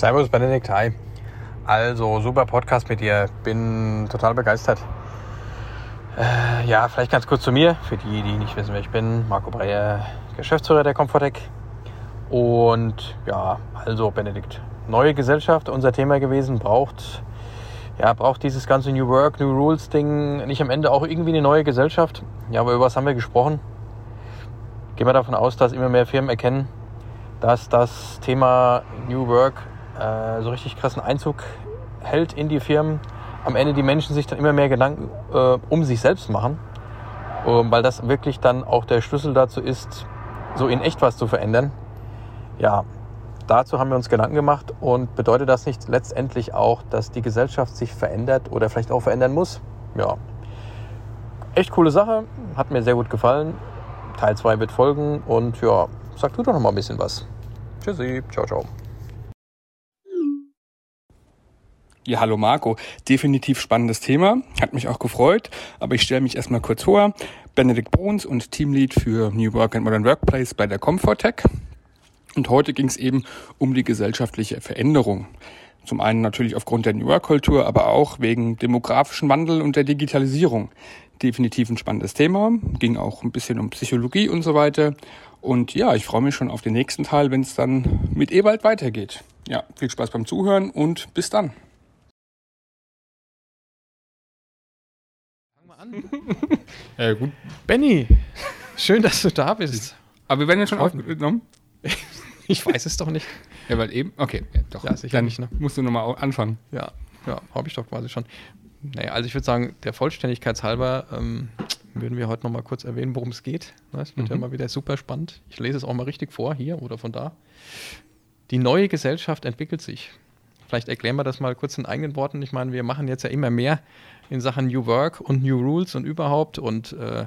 Servus Benedikt, hi. Also, super Podcast mit dir. Bin total begeistert. Äh, ja, vielleicht ganz kurz zu mir, für die, die nicht wissen, wer ich bin. Marco Breyer, Geschäftsführer der Comfortec. Und ja, also Benedikt, neue Gesellschaft, unser Thema gewesen, braucht, ja, braucht dieses ganze New Work, New Rules Ding nicht am Ende auch irgendwie eine neue Gesellschaft? Ja, aber über was haben wir gesprochen? Gehen wir davon aus, dass immer mehr Firmen erkennen, dass das Thema New Work äh, so richtig krassen Einzug hält in die Firmen. Am Ende die Menschen sich dann immer mehr Gedanken äh, um sich selbst machen, äh, weil das wirklich dann auch der Schlüssel dazu ist, so in echt was zu verändern. Ja, dazu haben wir uns Gedanken gemacht und bedeutet das nicht letztendlich auch, dass die Gesellschaft sich verändert oder vielleicht auch verändern muss? Ja, echt coole Sache, hat mir sehr gut gefallen. Teil 2 wird folgen und ja, sag du doch noch mal ein bisschen was. Tschüssi, ciao, ciao. Ja, hallo Marco. Definitiv spannendes Thema. Hat mich auch gefreut. Aber ich stelle mich erstmal kurz vor. Benedikt Bruns und Teamlead für New Work and Modern Workplace bei der Comfortech. Und heute ging es eben um die gesellschaftliche Veränderung. Zum einen natürlich aufgrund der New Work-Kultur, aber auch wegen demografischen Wandel und der Digitalisierung definitiv ein spannendes Thema. Ging auch ein bisschen um Psychologie und so weiter. Und ja, ich freue mich schon auf den nächsten Teil, wenn es dann mit Ewald weitergeht. Ja, viel Spaß beim Zuhören und bis dann. An. äh, gut. Benny, schön, dass du da bist. Aber wir werden ja schon aufgenommen. ich weiß es doch nicht. Ja, weil eben, okay, ja, doch. Ja, sicher Dann nicht, ne? musst du nochmal anfangen. Ja, ja, habe ich doch quasi schon. Naja, also ich würde sagen, der Vollständigkeit halber ähm, würden wir heute noch mal kurz erwähnen, worum es geht. Das wird mhm. ja mal wieder super spannend. Ich lese es auch mal richtig vor, hier oder von da. Die neue Gesellschaft entwickelt sich. Vielleicht erklären wir das mal kurz in eigenen Worten. Ich meine, wir machen jetzt ja immer mehr in Sachen New Work und New Rules und überhaupt und äh,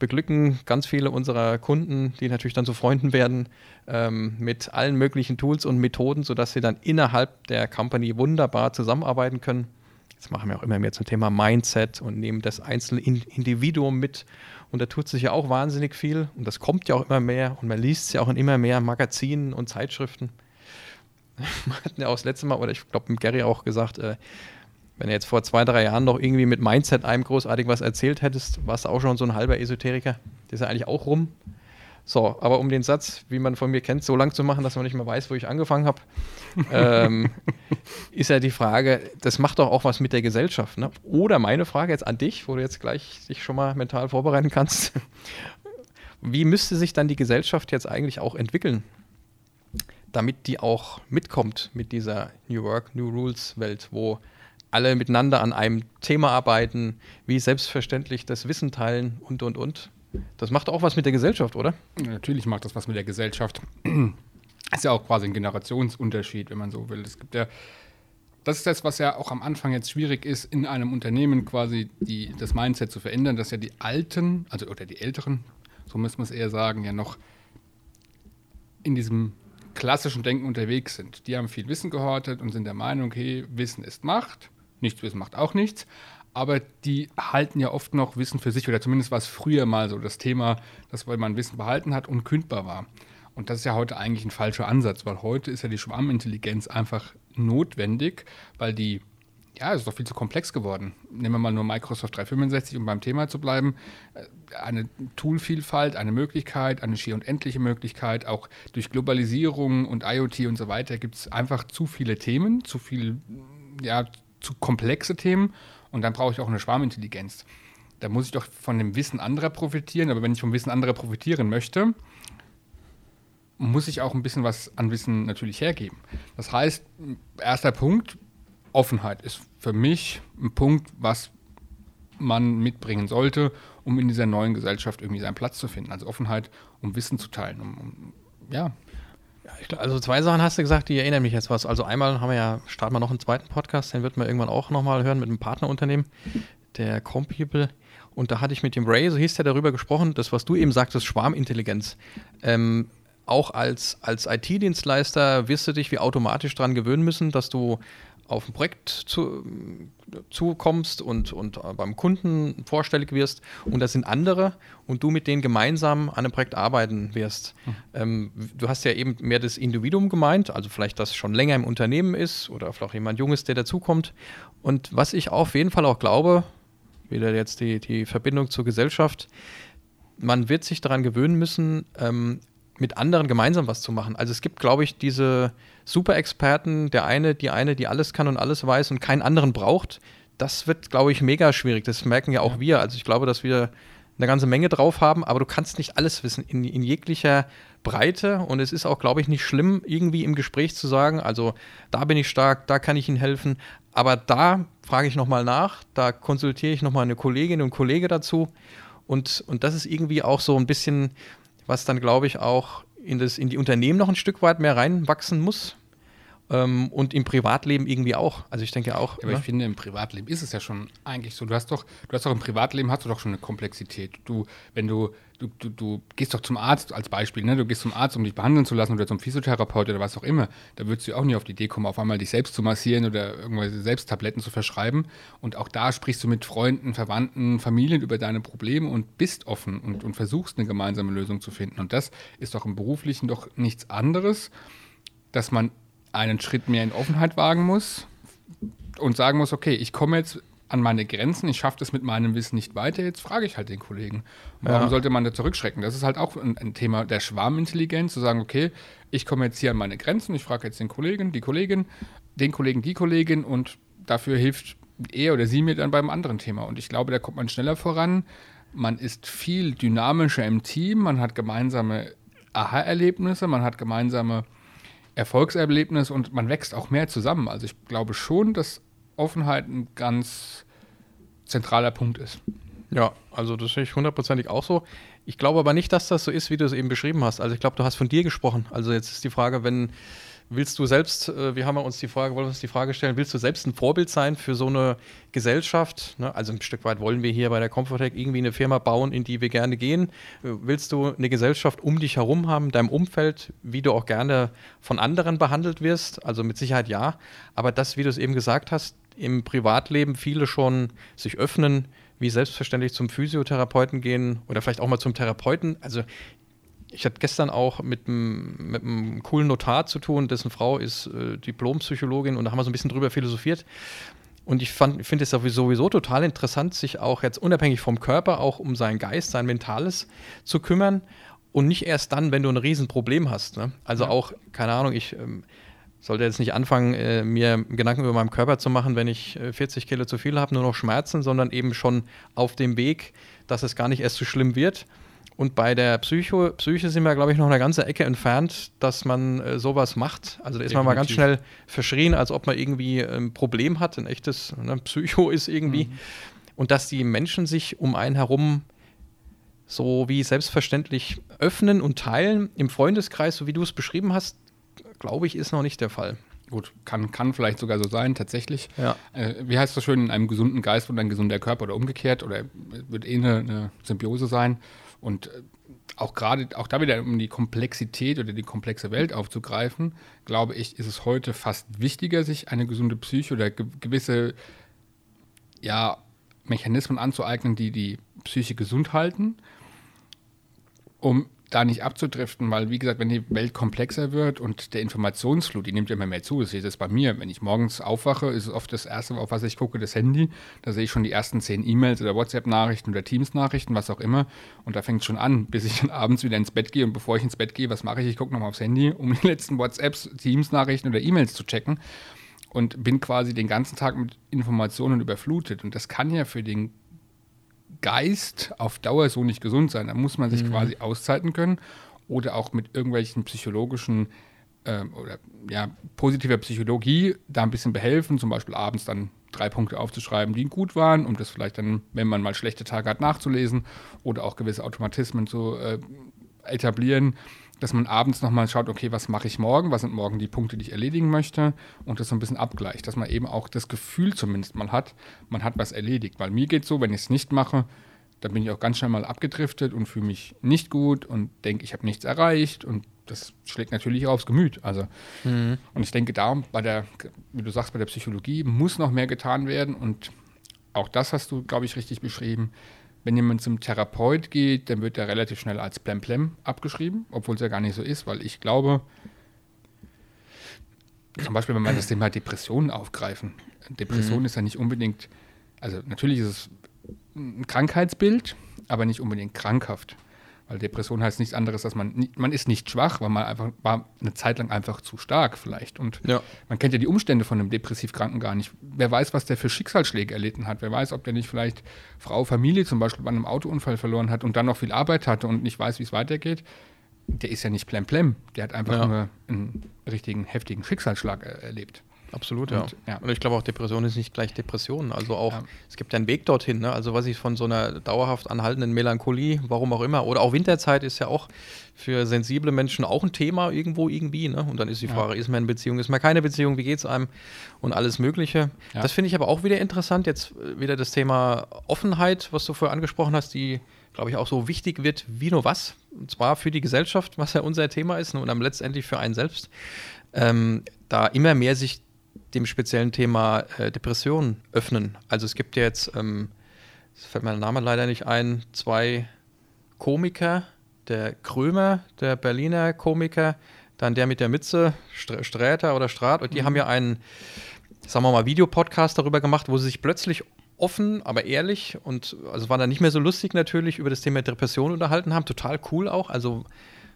beglücken ganz viele unserer Kunden, die natürlich dann zu Freunden werden, ähm, mit allen möglichen Tools und Methoden, sodass sie dann innerhalb der Company wunderbar zusammenarbeiten können. Jetzt machen wir auch immer mehr zum Thema Mindset und nehmen das einzelne Individuum mit. Und da tut sich ja auch wahnsinnig viel. Und das kommt ja auch immer mehr. Und man liest es ja auch in immer mehr Magazinen und Zeitschriften. Wir hatten ja auch das letzte Mal, oder ich glaube, mit Gary auch gesagt, äh, wenn du jetzt vor zwei, drei Jahren noch irgendwie mit Mindset einem großartig was erzählt hättest, warst du auch schon so ein halber Esoteriker. Der ist ja eigentlich auch rum. So, aber um den Satz, wie man von mir kennt, so lang zu machen, dass man nicht mehr weiß, wo ich angefangen habe, ähm, ist ja die Frage, das macht doch auch was mit der Gesellschaft. Ne? Oder meine Frage jetzt an dich, wo du jetzt gleich dich schon mal mental vorbereiten kannst. Wie müsste sich dann die Gesellschaft jetzt eigentlich auch entwickeln, damit die auch mitkommt mit dieser New Work, New Rules Welt, wo alle miteinander an einem Thema arbeiten, wie selbstverständlich das Wissen teilen und, und, und. Das macht auch was mit der Gesellschaft, oder? Ja, natürlich macht das was mit der Gesellschaft. Ist ja auch quasi ein Generationsunterschied, wenn man so will. Es gibt ja, das ist das, was ja auch am Anfang jetzt schwierig ist, in einem Unternehmen quasi die, das Mindset zu verändern, dass ja die Alten, also oder die Älteren, so müssen wir es eher sagen, ja noch in diesem klassischen Denken unterwegs sind. Die haben viel Wissen gehortet und sind der Meinung, hey, Wissen ist Macht, nichts Wissen macht auch nichts aber die halten ja oft noch Wissen für sich, oder zumindest war es früher mal so das Thema, dass man Wissen behalten hat, unkündbar war. Und das ist ja heute eigentlich ein falscher Ansatz, weil heute ist ja die Schwarmintelligenz einfach notwendig, weil die, ja, es ist doch viel zu komplex geworden. Nehmen wir mal nur Microsoft 365, um beim Thema zu bleiben. Äh, eine Toolvielfalt, eine Möglichkeit, eine schier und endliche Möglichkeit, auch durch Globalisierung und IoT und so weiter gibt es einfach zu viele Themen, zu viel, ja, zu komplexe Themen und dann brauche ich auch eine Schwarmintelligenz. Da muss ich doch von dem Wissen anderer profitieren, aber wenn ich vom Wissen anderer profitieren möchte, muss ich auch ein bisschen was an Wissen natürlich hergeben. Das heißt, erster Punkt, Offenheit ist für mich ein Punkt, was man mitbringen sollte, um in dieser neuen Gesellschaft irgendwie seinen Platz zu finden. Also Offenheit, um Wissen zu teilen, um, um ja, Glaub, also zwei Sachen hast du gesagt, die erinnern mich jetzt was. Also einmal haben wir ja, starten wir noch einen zweiten Podcast, den wird man irgendwann auch nochmal hören mit einem Partnerunternehmen, der Compeople. Und da hatte ich mit dem Ray, so hieß der, darüber gesprochen, das, was du eben sagtest, Schwarmintelligenz. Ähm, auch als, als IT-Dienstleister wirst du dich wie automatisch daran gewöhnen müssen, dass du auf ein Projekt zu, zukommst und, und beim Kunden vorstellig wirst und das sind andere und du mit denen gemeinsam an einem Projekt arbeiten wirst. Mhm. Ähm, du hast ja eben mehr das Individuum gemeint, also vielleicht das schon länger im Unternehmen ist oder vielleicht auch jemand Junges, der dazukommt. Und was ich auf jeden Fall auch glaube, wieder jetzt die, die Verbindung zur Gesellschaft, man wird sich daran gewöhnen müssen, ähm, mit anderen gemeinsam was zu machen. Also es gibt, glaube ich, diese Super-Experten, der eine, die eine, die alles kann und alles weiß und keinen anderen braucht. Das wird, glaube ich, mega schwierig. Das merken ja auch ja. wir. Also ich glaube, dass wir eine ganze Menge drauf haben, aber du kannst nicht alles wissen in, in jeglicher Breite. Und es ist auch, glaube ich, nicht schlimm, irgendwie im Gespräch zu sagen, also da bin ich stark, da kann ich Ihnen helfen. Aber da frage ich nochmal nach, da konsultiere ich nochmal eine Kollegin und Kollege dazu. Und, und das ist irgendwie auch so ein bisschen was dann, glaube ich, auch in, das, in die Unternehmen noch ein Stück weit mehr reinwachsen muss. Ähm, und im Privatleben irgendwie auch. Also ich denke auch. Ja, aber ne? ich finde, im Privatleben ist es ja schon eigentlich so. Du hast doch, du hast doch im Privatleben hast du doch schon eine Komplexität. Du, wenn du, du, du, du gehst doch zum Arzt als Beispiel, ne? Du gehst zum Arzt, um dich behandeln zu lassen oder zum Physiotherapeut oder was auch immer. Da würdest du auch nie auf die Idee kommen, auf einmal dich selbst zu massieren oder irgendwelche Selbsttabletten zu verschreiben. Und auch da sprichst du mit Freunden, Verwandten, Familien über deine Probleme und bist offen und, und versuchst eine gemeinsame Lösung zu finden. Und das ist doch im Beruflichen doch nichts anderes, dass man einen Schritt mehr in Offenheit wagen muss und sagen muss, okay, ich komme jetzt an meine Grenzen, ich schaffe das mit meinem Wissen nicht weiter, jetzt frage ich halt den Kollegen. Warum ja. sollte man da zurückschrecken? Das ist halt auch ein, ein, Thema der Schwarmintelligenz, zu sagen, okay, ich komme jetzt hier an meine Grenzen, ich frage jetzt den Kollegen, die Kollegin, den Kollegen, die Kollegin und dafür hilft er oder sie mir dann beim anderen Thema. Und ich glaube, da kommt man schneller voran. Man ist viel dynamischer im Team, man hat gemeinsame Aha-Erlebnisse, man hat gemeinsame Erfolgserlebnis und man wächst auch mehr zusammen. Also ich glaube schon, dass Offenheit ein ganz zentraler Punkt ist. Ja, also das sehe ich hundertprozentig auch so. Ich glaube aber nicht, dass das so ist, wie du es eben beschrieben hast. Also ich glaube, du hast von dir gesprochen. Also jetzt ist die Frage, wenn Willst du selbst, äh, wir haben uns die Frage, wollen wir uns die Frage stellen, willst du selbst ein Vorbild sein für so eine Gesellschaft? Ne? Also ein Stück weit wollen wir hier bei der Comfortech irgendwie eine Firma bauen, in die wir gerne gehen. Äh, willst du eine Gesellschaft um dich herum haben, deinem Umfeld, wie du auch gerne von anderen behandelt wirst? Also mit Sicherheit ja. Aber das, wie du es eben gesagt hast, im Privatleben viele schon sich öffnen, wie selbstverständlich zum Physiotherapeuten gehen oder vielleicht auch mal zum Therapeuten. Also ich hatte gestern auch mit einem, coolen Notar zu tun, dessen Frau ist äh, Diplompsychologin und da haben wir so ein bisschen drüber philosophiert. Und ich finde es sowieso total interessant, sich auch jetzt unabhängig vom Körper auch um seinen Geist, sein Mentales zu kümmern und nicht erst dann, wenn du ein Riesenproblem hast. Ne? Also ja. auch, keine Ahnung, ich ähm, sollte jetzt nicht anfangen, äh, mir Gedanken über meinen Körper zu machen, wenn ich äh, 40 Kilo zu viel habe, nur noch Schmerzen, sondern eben schon auf dem Weg, dass es gar nicht erst so schlimm wird und bei der Psycho, Psyche sind wir, glaube ich, noch eine ganze Ecke entfernt, dass man äh, sowas macht. Also da ist Definitiv. man mal ganz schnell verschrien, als ob man irgendwie ein Problem hat, ein echtes ne, Psycho ist irgendwie. Mhm. Und dass die Menschen sich um einen herum so wie selbstverständlich öffnen und teilen im Freundeskreis, so wie du es beschrieben hast, glaube ich, ist noch nicht der Fall. Gut, kann, kann vielleicht sogar so sein, tatsächlich. Ja. Äh, wie heißt das schön, in einem gesunden Geist und ein gesunder Körper oder umgekehrt? Oder wird eh eine, eine Symbiose sein? Und äh, auch gerade, auch da wieder, um die Komplexität oder die komplexe Welt aufzugreifen, glaube ich, ist es heute fast wichtiger, sich eine gesunde Psyche oder ge gewisse ja, Mechanismen anzueignen, die die Psyche gesund halten, um da nicht abzudriften, weil wie gesagt, wenn die Welt komplexer wird und der Informationsflut, die nimmt immer mehr zu. Das ich das bei mir. Wenn ich morgens aufwache, ist es oft das Erste, auf was ich gucke, das Handy. Da sehe ich schon die ersten zehn E-Mails oder WhatsApp-Nachrichten oder Teams-Nachrichten, was auch immer. Und da fängt es schon an, bis ich dann abends wieder ins Bett gehe. Und bevor ich ins Bett gehe, was mache ich? Ich gucke nochmal aufs Handy, um die letzten WhatsApps, Teams-Nachrichten oder E-Mails zu checken. Und bin quasi den ganzen Tag mit Informationen überflutet. Und das kann ja für den Geist auf Dauer so nicht gesund sein. Da muss man sich mhm. quasi auszeiten können oder auch mit irgendwelchen psychologischen äh, oder ja, positiver Psychologie da ein bisschen behelfen, zum Beispiel abends dann drei Punkte aufzuschreiben, die gut waren, um das vielleicht dann, wenn man mal schlechte Tage hat, nachzulesen oder auch gewisse Automatismen zu äh, etablieren, dass man abends nochmal schaut, okay, was mache ich morgen, was sind morgen die Punkte, die ich erledigen möchte und das so ein bisschen abgleicht, dass man eben auch das Gefühl zumindest mal hat, man hat was erledigt. Weil mir geht es so, wenn ich es nicht mache, dann bin ich auch ganz schnell mal abgedriftet und fühle mich nicht gut und denke, ich habe nichts erreicht und das schlägt natürlich auch aufs Gemüt. Also, Mhm. und ich denke, da bei der, wie du sagst, bei der Psychologie muss noch mehr getan werden. Und auch das hast du, glaube ich, richtig beschrieben. Wenn jemand zum Therapeut geht, dann wird er relativ schnell als Plemplem abgeschrieben, obwohl es ja gar nicht so ist, weil ich glaube, zum Beispiel, wenn wir das Thema Depressionen aufgreifen. Depression ist ja nicht unbedingt, also natürlich ist es ein Krankheitsbild, aber nicht unbedingt krankhaft. Weil Depression heißt nichts anderes, dass man, nicht- man ist nicht schwach, weil man einfach war eine Zeit lang einfach zu stark vielleicht. Und Ja. man kennt ja die Umstände von einem Depressivkranken gar nicht. Wer weiß, was der für Schicksalsschläge erlitten hat. Wer weiß, ob der nicht vielleicht Frau, Familie zum Beispiel bei einem Autounfall verloren hat und dann noch viel Arbeit hatte und nicht weiß, wie es weitergeht. Der ist ja nicht plemplem. Der hat einfach Ja. nur einen richtigen, heftigen Schicksalsschlag äh, erlebt. Absolut, ja. Und, ja. Und ich glaube auch, Depression ist nicht gleich Depression. Also auch, Ja. es gibt ja einen Weg dorthin. Ne? Also was ich von so einer dauerhaft anhaltenden Melancholie, warum auch immer, oder auch Winterzeit ist ja auch für sensible Menschen auch ein Thema irgendwo irgendwie. Ne? Und dann ist die Ja. Frage, ist man in Beziehung, ist man keine Beziehung, wie geht es einem und alles Mögliche. Ja. Das finde ich aber auch wieder interessant. Jetzt äh, wieder das Thema Offenheit, was du vorher angesprochen hast, die, glaube ich, auch so wichtig wird wie nur was. Und zwar für die Gesellschaft, was ja unser Thema ist, und dann letztendlich für einen selbst. Ähm, da immer mehr sich dem speziellen Thema äh, Depressionen öffnen. Also es gibt ja jetzt, ähm, es fällt mir der Name leider nicht ein, zwei Komiker, der Krömer, der Berliner Komiker, dann der mit der Mütze, Str Sträter oder Strat, und die haben ja einen, sagen wir mal, Videopodcast darüber gemacht, wo sie sich plötzlich offen, aber ehrlich und also war dann nicht mehr so lustig natürlich über das Thema Depression unterhalten haben. Total cool auch, also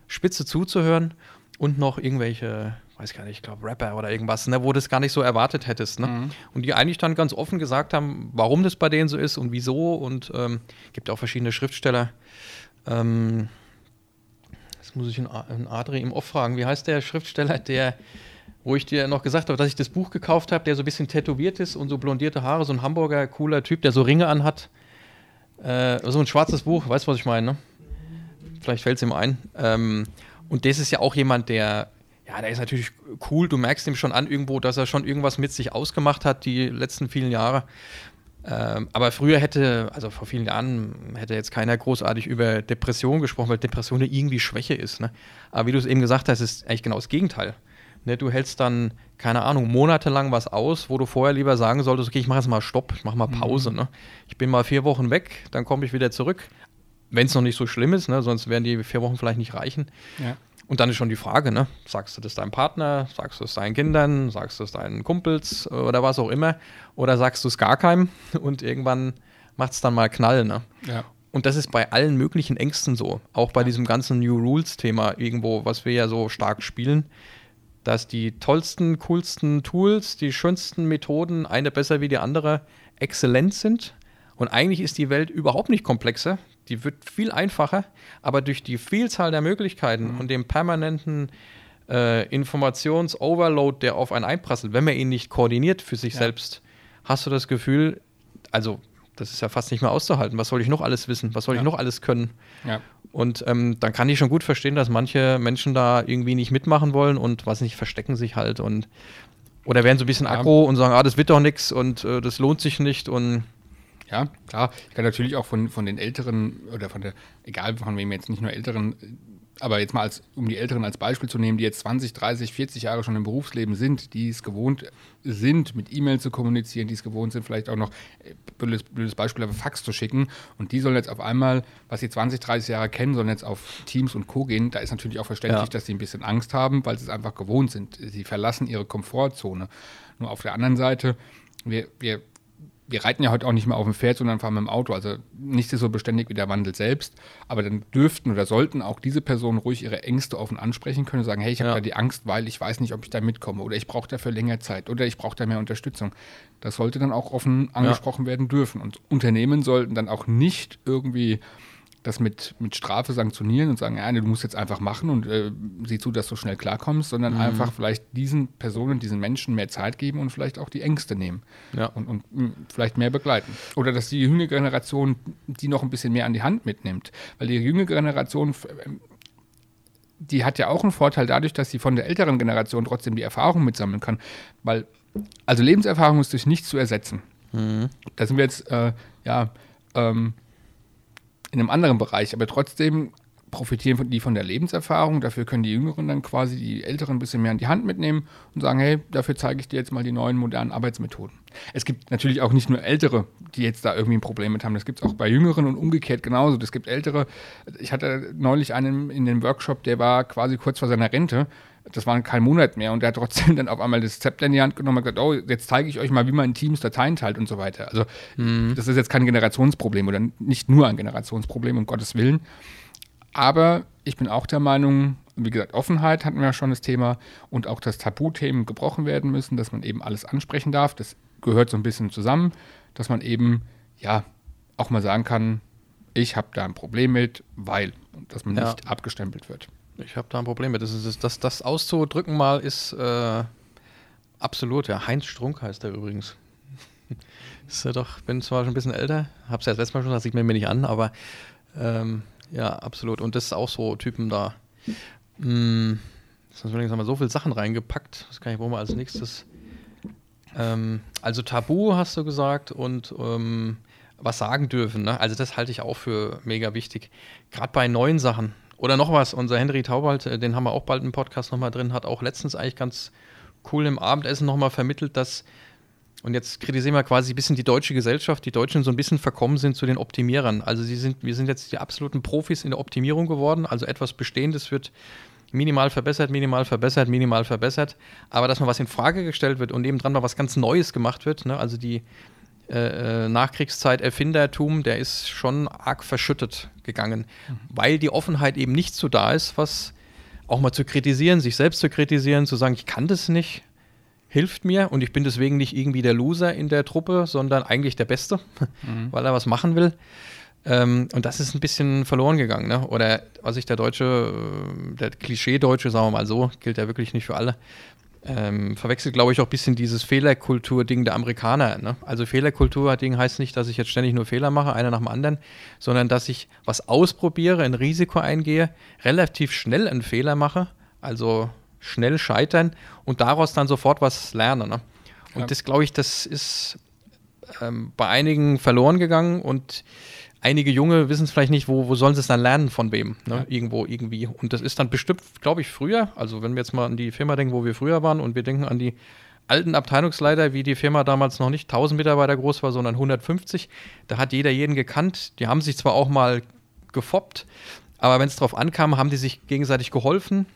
spitze zuzuhören und noch irgendwelche, weiß gar nicht, ich glaube Rapper oder irgendwas, ne, wo du das gar nicht so erwartet hättest. Ne? Und die eigentlich dann ganz offen gesagt haben, warum das bei denen so ist und wieso und ähm, gibt auch verschiedene Schriftsteller. Ähm, das muss ich in Adri im Off fragen. Wie heißt der Schriftsteller, der, wo ich dir noch gesagt habe, dass ich das Buch gekauft habe, der so ein bisschen tätowiert ist und so blondierte Haare, so ein Hamburger cooler Typ, der so Ringe anhat. Äh, so ein schwarzes Buch, weißt du, was ich meine? Ne? Vielleicht fällt es ihm ein. Ähm, und das ist ja auch jemand, der, ja, der ist natürlich cool. Du merkst ihm schon an irgendwo, dass er schon irgendwas mit sich ausgemacht hat, die letzten vielen Jahre. Ähm, aber früher hätte, also vor vielen Jahren, hätte jetzt keiner großartig über Depression gesprochen, weil Depression ja irgendwie Schwäche ist. Ne? Aber wie du es eben gesagt hast, ist eigentlich genau das Gegenteil. Ne, du hältst dann, keine Ahnung, monatelang was aus, wo du vorher lieber sagen solltest, okay, ich mache jetzt mal Stopp, ich mache mal Pause. Ne? Ich bin mal vier Wochen weg, dann komme ich wieder zurück. Wenn es noch nicht so schlimm ist, ne? sonst werden die vier Wochen vielleicht nicht reichen. Ja. Und dann ist schon die Frage, ne? Sagst du das deinem Partner, sagst du es deinen Kindern, sagst du es deinen Kumpels oder was auch immer? Oder sagst du es gar keinem und irgendwann macht es dann mal Knall, ne? Ja. Und das ist bei allen möglichen Ängsten so. Auch bei diesem ganzen New Rules-Thema irgendwo, was wir ja so stark spielen, dass die tollsten, coolsten Tools, die schönsten Methoden, eine besser wie die andere, exzellent sind. Und eigentlich ist die Welt überhaupt nicht komplexer. Die wird viel einfacher, aber durch die Vielzahl der Möglichkeiten und dem permanenten äh, Informations-Overload, der auf einen einprasselt, wenn man ihn nicht koordiniert für sich Ja. selbst, hast du das Gefühl, also das ist ja fast nicht mehr auszuhalten. Was soll ich noch alles wissen? Was soll ich Ja. noch alles können? Ja. Und ähm, dann kann ich schon gut verstehen, dass manche Menschen da irgendwie nicht mitmachen wollen und was nicht, verstecken sich halt und oder werden so ein bisschen aggro und sagen, ah, das wird doch nichts und äh, das lohnt sich nicht und Ja, klar. Ich kann natürlich auch von, von den Älteren oder von der, egal von wem jetzt nicht nur Älteren, aber jetzt mal als, um die Älteren als Beispiel zu nehmen, die jetzt 20, 30, 40 Jahre schon im Berufsleben sind, die es gewohnt sind, mit E-Mail zu kommunizieren, die es gewohnt sind, vielleicht auch noch, äh, blödes, blödes Beispiel, aber Fax zu schicken. Und die sollen jetzt auf einmal, was sie 20, 30 Jahre kennen, sollen jetzt auf Teams und Co. gehen. Da ist natürlich auch verständlich, Ja. dass sie ein bisschen Angst haben, weil sie es einfach gewohnt sind. Sie verlassen ihre Komfortzone. Nur auf der anderen Seite, wir, wir wir reiten ja heute auch nicht mehr auf dem Pferd, sondern fahren mit dem Auto. Also nichts ist so beständig wie der Wandel selbst. Aber dann dürften oder sollten auch diese Personen ruhig ihre Ängste offen ansprechen können und sagen, hey, ich habe Ja. da die Angst, weil ich weiß nicht, ob ich da mitkomme oder ich brauche dafür länger Zeit oder ich brauche da mehr Unterstützung. Das sollte dann auch offen angesprochen werden dürfen. Und Unternehmen sollten dann auch nicht irgendwie das mit, mit Strafe sanktionieren und sagen, ja, nee, du musst jetzt einfach machen und äh, sieh zu, dass du schnell klarkommst, sondern Mhm. einfach vielleicht diesen Personen, diesen Menschen mehr Zeit geben und vielleicht auch die Ängste nehmen Ja. und, und mh, vielleicht mehr begleiten. Oder dass die jüngere Generation die noch ein bisschen mehr an die Hand mitnimmt. Weil die jüngere Generation, ähm, die hat ja auch einen Vorteil dadurch, dass sie von der älteren Generation trotzdem die Erfahrung mitsammeln kann. Weil, also Lebenserfahrung ist durch nichts zu ersetzen. Da sind wir jetzt, äh, ja, ähm, in einem anderen Bereich, aber trotzdem profitieren die von der Lebenserfahrung. Dafür können die Jüngeren dann quasi die Älteren ein bisschen mehr in die Hand mitnehmen und sagen, hey, dafür zeige ich dir jetzt mal die neuen modernen Arbeitsmethoden. Es gibt natürlich auch nicht nur Ältere, die jetzt da irgendwie ein Problem mit haben. Das gibt es auch bei Jüngeren und umgekehrt genauso. Es gibt Ältere. Ich hatte neulich einen in dem Workshop, der war quasi kurz vor seiner Rente. Das war kein Monat mehr und der hat trotzdem dann auf einmal das Zepter in die Hand genommen und gesagt, oh, jetzt zeige ich euch mal, wie man in Teams Dateien teilt und so weiter. Also mhm. das ist jetzt kein Generationsproblem oder nicht nur ein Generationsproblem, um Gottes Willen. Aber ich bin auch der Meinung, wie gesagt, Offenheit hatten wir ja schon das Thema und auch, dass Tabuthemen gebrochen werden müssen, dass man eben alles ansprechen darf. Das gehört so ein bisschen zusammen, dass man eben, ja, auch mal sagen kann, ich habe da ein Problem mit, weil, dass man ja. nicht abgestempelt wird. Ich habe da ein Problem mit. Das, ist, das, das auszudrücken mal ist äh, absolut, ja. Heinz Strunk heißt er übrigens. ist ja doch, bin zwar schon ein bisschen älter, habe es ja das letzte Mal schon, das sieht man mir nicht an, aber ähm, ja, absolut. Und das ist auch so Typen da. Hm, das haben wir so viele Sachen reingepackt. Das kann ich wohl mal als nächstes. Ähm, also Tabu hast du gesagt und ähm, was sagen dürfen. Ne? Also das halte ich auch für mega wichtig. Gerade bei neuen Sachen. Oder noch was, unser Henry Taubald, äh, den haben wir auch bald im Podcast nochmal drin, hat auch letztens eigentlich ganz cool im Abendessen nochmal vermittelt, dass und jetzt kritisieren wir quasi ein bisschen die deutsche Gesellschaft, die Deutschen so ein bisschen verkommen sind zu den Optimierern. Also sie sind, wir sind jetzt die absoluten Profis in der Optimierung geworden. Also etwas Bestehendes wird minimal verbessert, minimal verbessert, minimal verbessert. Aber dass mal was in Frage gestellt wird und nebendran mal was ganz Neues gemacht wird, ne? also die äh, äh Nachkriegszeit-Erfindertum, der ist schon arg verschüttet gegangen, mhm. weil die Offenheit eben nicht so da ist, was auch mal zu kritisieren, sich selbst zu kritisieren, zu sagen, ich kann das nicht, hilft mir und ich bin deswegen nicht irgendwie der Loser in der Truppe, sondern eigentlich der Beste, mhm. weil er was machen will. Ähm, und das ist ein bisschen verloren gegangen. Ne? Oder was ich der Deutsche, äh, der Klischee-Deutsche, sagen wir mal so, gilt ja wirklich nicht für alle, ähm, verwechselt, glaube ich, auch ein bisschen dieses Fehlerkultur-Ding der Amerikaner. Ne? Also Fehlerkultur-Ding heißt nicht, dass ich jetzt ständig nur Fehler mache, einer nach dem anderen, sondern dass ich was ausprobiere, ein Risiko eingehe, relativ schnell einen Fehler mache, also schnell scheitern und daraus dann sofort was lernen. Ne? Und ja. das, glaube ich, das ist ähm, bei einigen verloren gegangen und einige Junge wissen es vielleicht nicht, wo, wo sollen sie es dann lernen, von wem, ne? ja. irgendwo, irgendwie. Und das ist dann bestimmt, glaube ich, früher, also wenn wir jetzt mal an die Firma denken, wo wir früher waren und wir denken an die alten Abteilungsleiter, wie die Firma damals noch nicht 1000 Mitarbeiter groß war, sondern 150, da hat jeder jeden gekannt. Die haben sich zwar auch mal gefoppt, aber wenn es darauf ankam, haben die sich gegenseitig geholfen,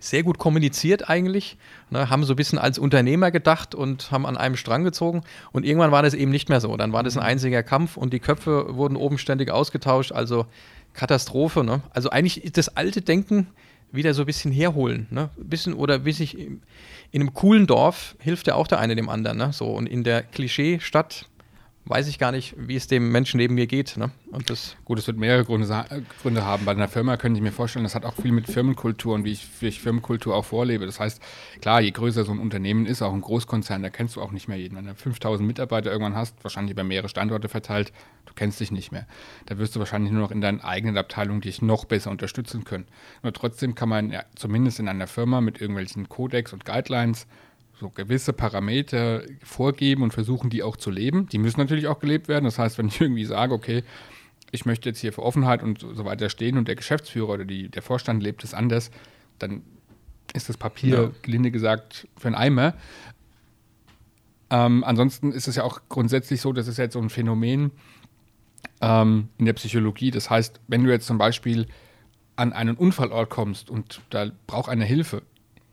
sehr gut kommuniziert eigentlich, ne, haben so ein bisschen als Unternehmer gedacht und haben an einem Strang gezogen. Und irgendwann war das eben nicht mehr so. Dann war das ein mhm. einziger Kampf und die Köpfe wurden oben ständig ausgetauscht. Also Katastrophe. Ne? Also eigentlich das alte Denken wieder so ein bisschen herholen. Ne? Bisschen, oder wie sich in einem coolen Dorf hilft ja auch der eine dem anderen. Ne? So, und in der Klischeestadt weiß ich gar nicht, wie es dem Menschen neben mir geht. Ne? Und das Gut, es wird mehrere Gründe, Gründe, haben. Bei einer Firma könnte ich mir vorstellen, das hat auch viel mit Firmenkultur und wie ich, wie ich Firmenkultur auch vorlebe. Das heißt, klar, je größer so ein Unternehmen ist, auch ein Großkonzern, da kennst du auch nicht mehr jeden. Wenn du 5000 Mitarbeiter irgendwann hast, wahrscheinlich über mehrere Standorte verteilt, du kennst dich nicht mehr. Da wirst du wahrscheinlich nur noch in deinen eigenen Abteilungen dich noch besser unterstützen können. Nur trotzdem kann man ja, zumindest in einer Firma mit irgendwelchen Codex und Guidelines so gewisse Parameter vorgeben und versuchen, die auch zu leben. Die müssen natürlich auch gelebt werden. Das heißt, wenn ich irgendwie sage, okay, ich möchte jetzt hier für Offenheit und so weiter stehen und der Geschäftsführer oder die, der Vorstand lebt es anders, dann ist das Papier, ja. gelinde gesagt, für einen Eimer. Ähm, ansonsten ist es ja auch grundsätzlich so, das ist jetzt so ein Phänomen ähm, in der Psychologie. Das heißt, wenn du jetzt zum Beispiel an einen Unfallort kommst und da braucht eine Hilfe,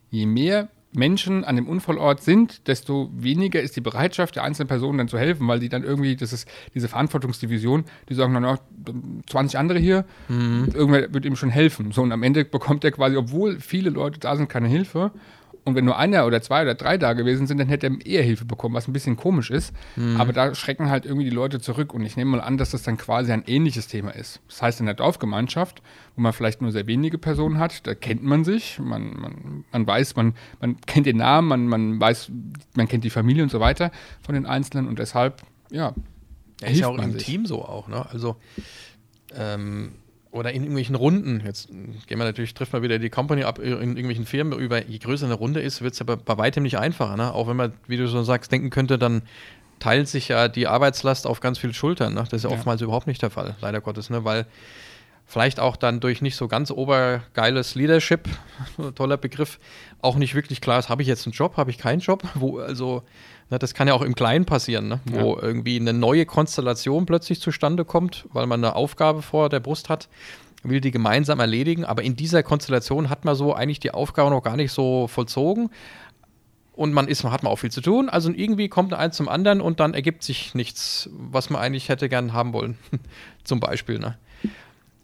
je mehr Menschen an dem Unfallort sind, desto weniger ist die Bereitschaft der einzelnen Personen dann zu helfen, weil die dann irgendwie, das ist diese Verantwortungsdivision, die sagen dann auch 20 andere hier, mhm. irgendwer wird ihm schon helfen. So, und am Ende bekommt er quasi, obwohl viele Leute da sind, keine Hilfe. Und wenn nur einer oder zwei oder drei da gewesen sind, dann hätte er eher Hilfe bekommen, was ein bisschen komisch ist. Mhm. Aber da schrecken halt irgendwie die Leute zurück. Und ich nehme mal an, dass das dann quasi ein ähnliches Thema ist. Das heißt, in der Dorfgemeinschaft, wo man vielleicht nur sehr wenige Personen hat, da kennt man sich, man, man, man weiß, man, man kennt den Namen, man, man weiß, man kennt die Familie und so weiter von den Einzelnen. Und deshalb, ja. ja ist ja auch im sich. Team so auch, ne? Also, ähm, oder in irgendwelchen Runden, jetzt gehen wir natürlich, trifft man wieder die Company ab in irgendwelchen Firmen über, je größer eine Runde ist, wird es aber bei weitem nicht einfacher. Ne? Auch wenn man, wie du so sagst, denken könnte, dann teilt sich ja die Arbeitslast auf ganz viele Schultern. Ne? Das ist ja, ja, oftmals überhaupt nicht der Fall, leider Gottes, ne? weil vielleicht auch dann durch nicht so ganz obergeiles Leadership, toller Begriff, auch nicht wirklich klar ist, habe ich jetzt einen Job, habe ich keinen Job, wo also na, das kann ja auch im Kleinen passieren, ne? wo ja. irgendwie eine neue Konstellation plötzlich zustande kommt, weil man eine Aufgabe vor der Brust hat, will die gemeinsam erledigen, aber in dieser Konstellation hat man so eigentlich die Aufgabe noch gar nicht so vollzogen und man ist, man hat mal auch viel zu tun. Also irgendwie kommt eins zum anderen und dann ergibt sich nichts, was man eigentlich hätte gern haben wollen. zum Beispiel. Ne?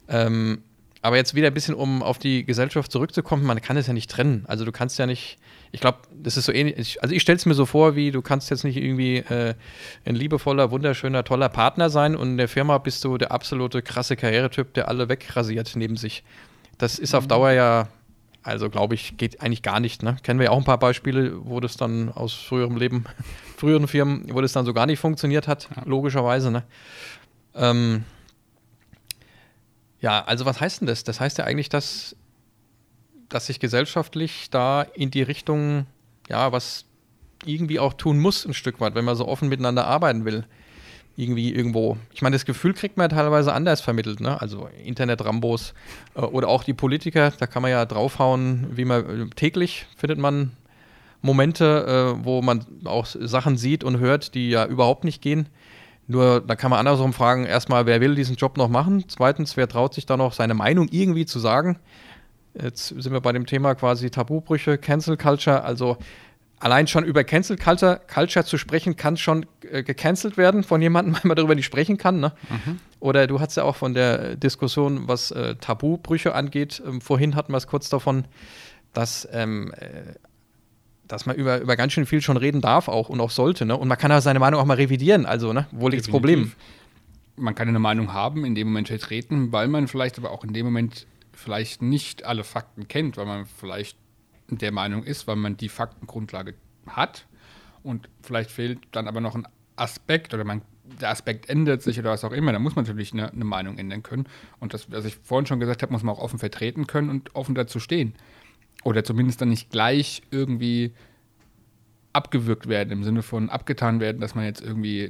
Ähm, aber jetzt wieder ein bisschen, um auf die Gesellschaft zurückzukommen, man kann es ja nicht trennen. Also du kannst ja nicht, ich glaube, das ist so ähnlich, also ich stelle es mir so vor, wie du kannst jetzt nicht irgendwie äh, ein liebevoller, wunderschöner, toller Partner sein und in der Firma bist du der absolute krasse Karrieretyp, der alle wegrasiert neben sich. Das ist auf mhm. Dauer ja, also glaube ich, geht eigentlich gar nicht. Ne? Kennen wir ja auch ein paar Beispiele, wo das dann aus früherem Leben, früheren Firmen, wo das dann so gar nicht funktioniert hat, ja. logischerweise. Ne? Ähm, ja, also was heißt denn das? Das heißt ja eigentlich, dass, dass sich gesellschaftlich da in die Richtung, ja, was irgendwie auch tun muss, ein Stück weit, wenn man so offen miteinander arbeiten will. Irgendwie irgendwo. Ich meine, das Gefühl kriegt man ja teilweise anders vermittelt, ne? Also Internet-Rambos äh, oder auch die Politiker, da kann man ja draufhauen, wie man äh, täglich findet man Momente, äh, wo man auch Sachen sieht und hört, die ja überhaupt nicht gehen. Nur, da kann man andersrum fragen, erstmal, wer will diesen Job noch machen? Zweitens, wer traut sich da noch seine Meinung irgendwie zu sagen? Jetzt sind wir bei dem Thema quasi Tabubrüche, Cancel Culture. Also allein schon über Cancel Culture, Culture zu sprechen, kann schon äh, gecancelt werden von jemandem, weil man darüber nicht sprechen kann. Ne? Mhm. Oder du hast ja auch von der Diskussion, was äh, Tabubrüche angeht, ähm, vorhin hatten wir es kurz davon, dass ähm, äh, dass man über, über ganz schön viel schon reden darf auch und auch sollte. Ne? Und man kann ja seine Meinung auch mal revidieren. Also, ne? wo liegt das Problem? Man kann eine Meinung haben, in dem Moment vertreten, weil man vielleicht aber auch in dem Moment vielleicht nicht alle Fakten kennt, weil man vielleicht der Meinung ist, weil man die Faktengrundlage hat und vielleicht fehlt dann aber noch ein Aspekt oder man, der Aspekt ändert sich oder was auch immer, da muss man natürlich eine, eine Meinung ändern können. Und das, was ich vorhin schon gesagt habe, muss man auch offen vertreten können und offen dazu stehen. Oder zumindest dann nicht gleich irgendwie abgewürgt werden, im Sinne von abgetan werden, dass man jetzt irgendwie,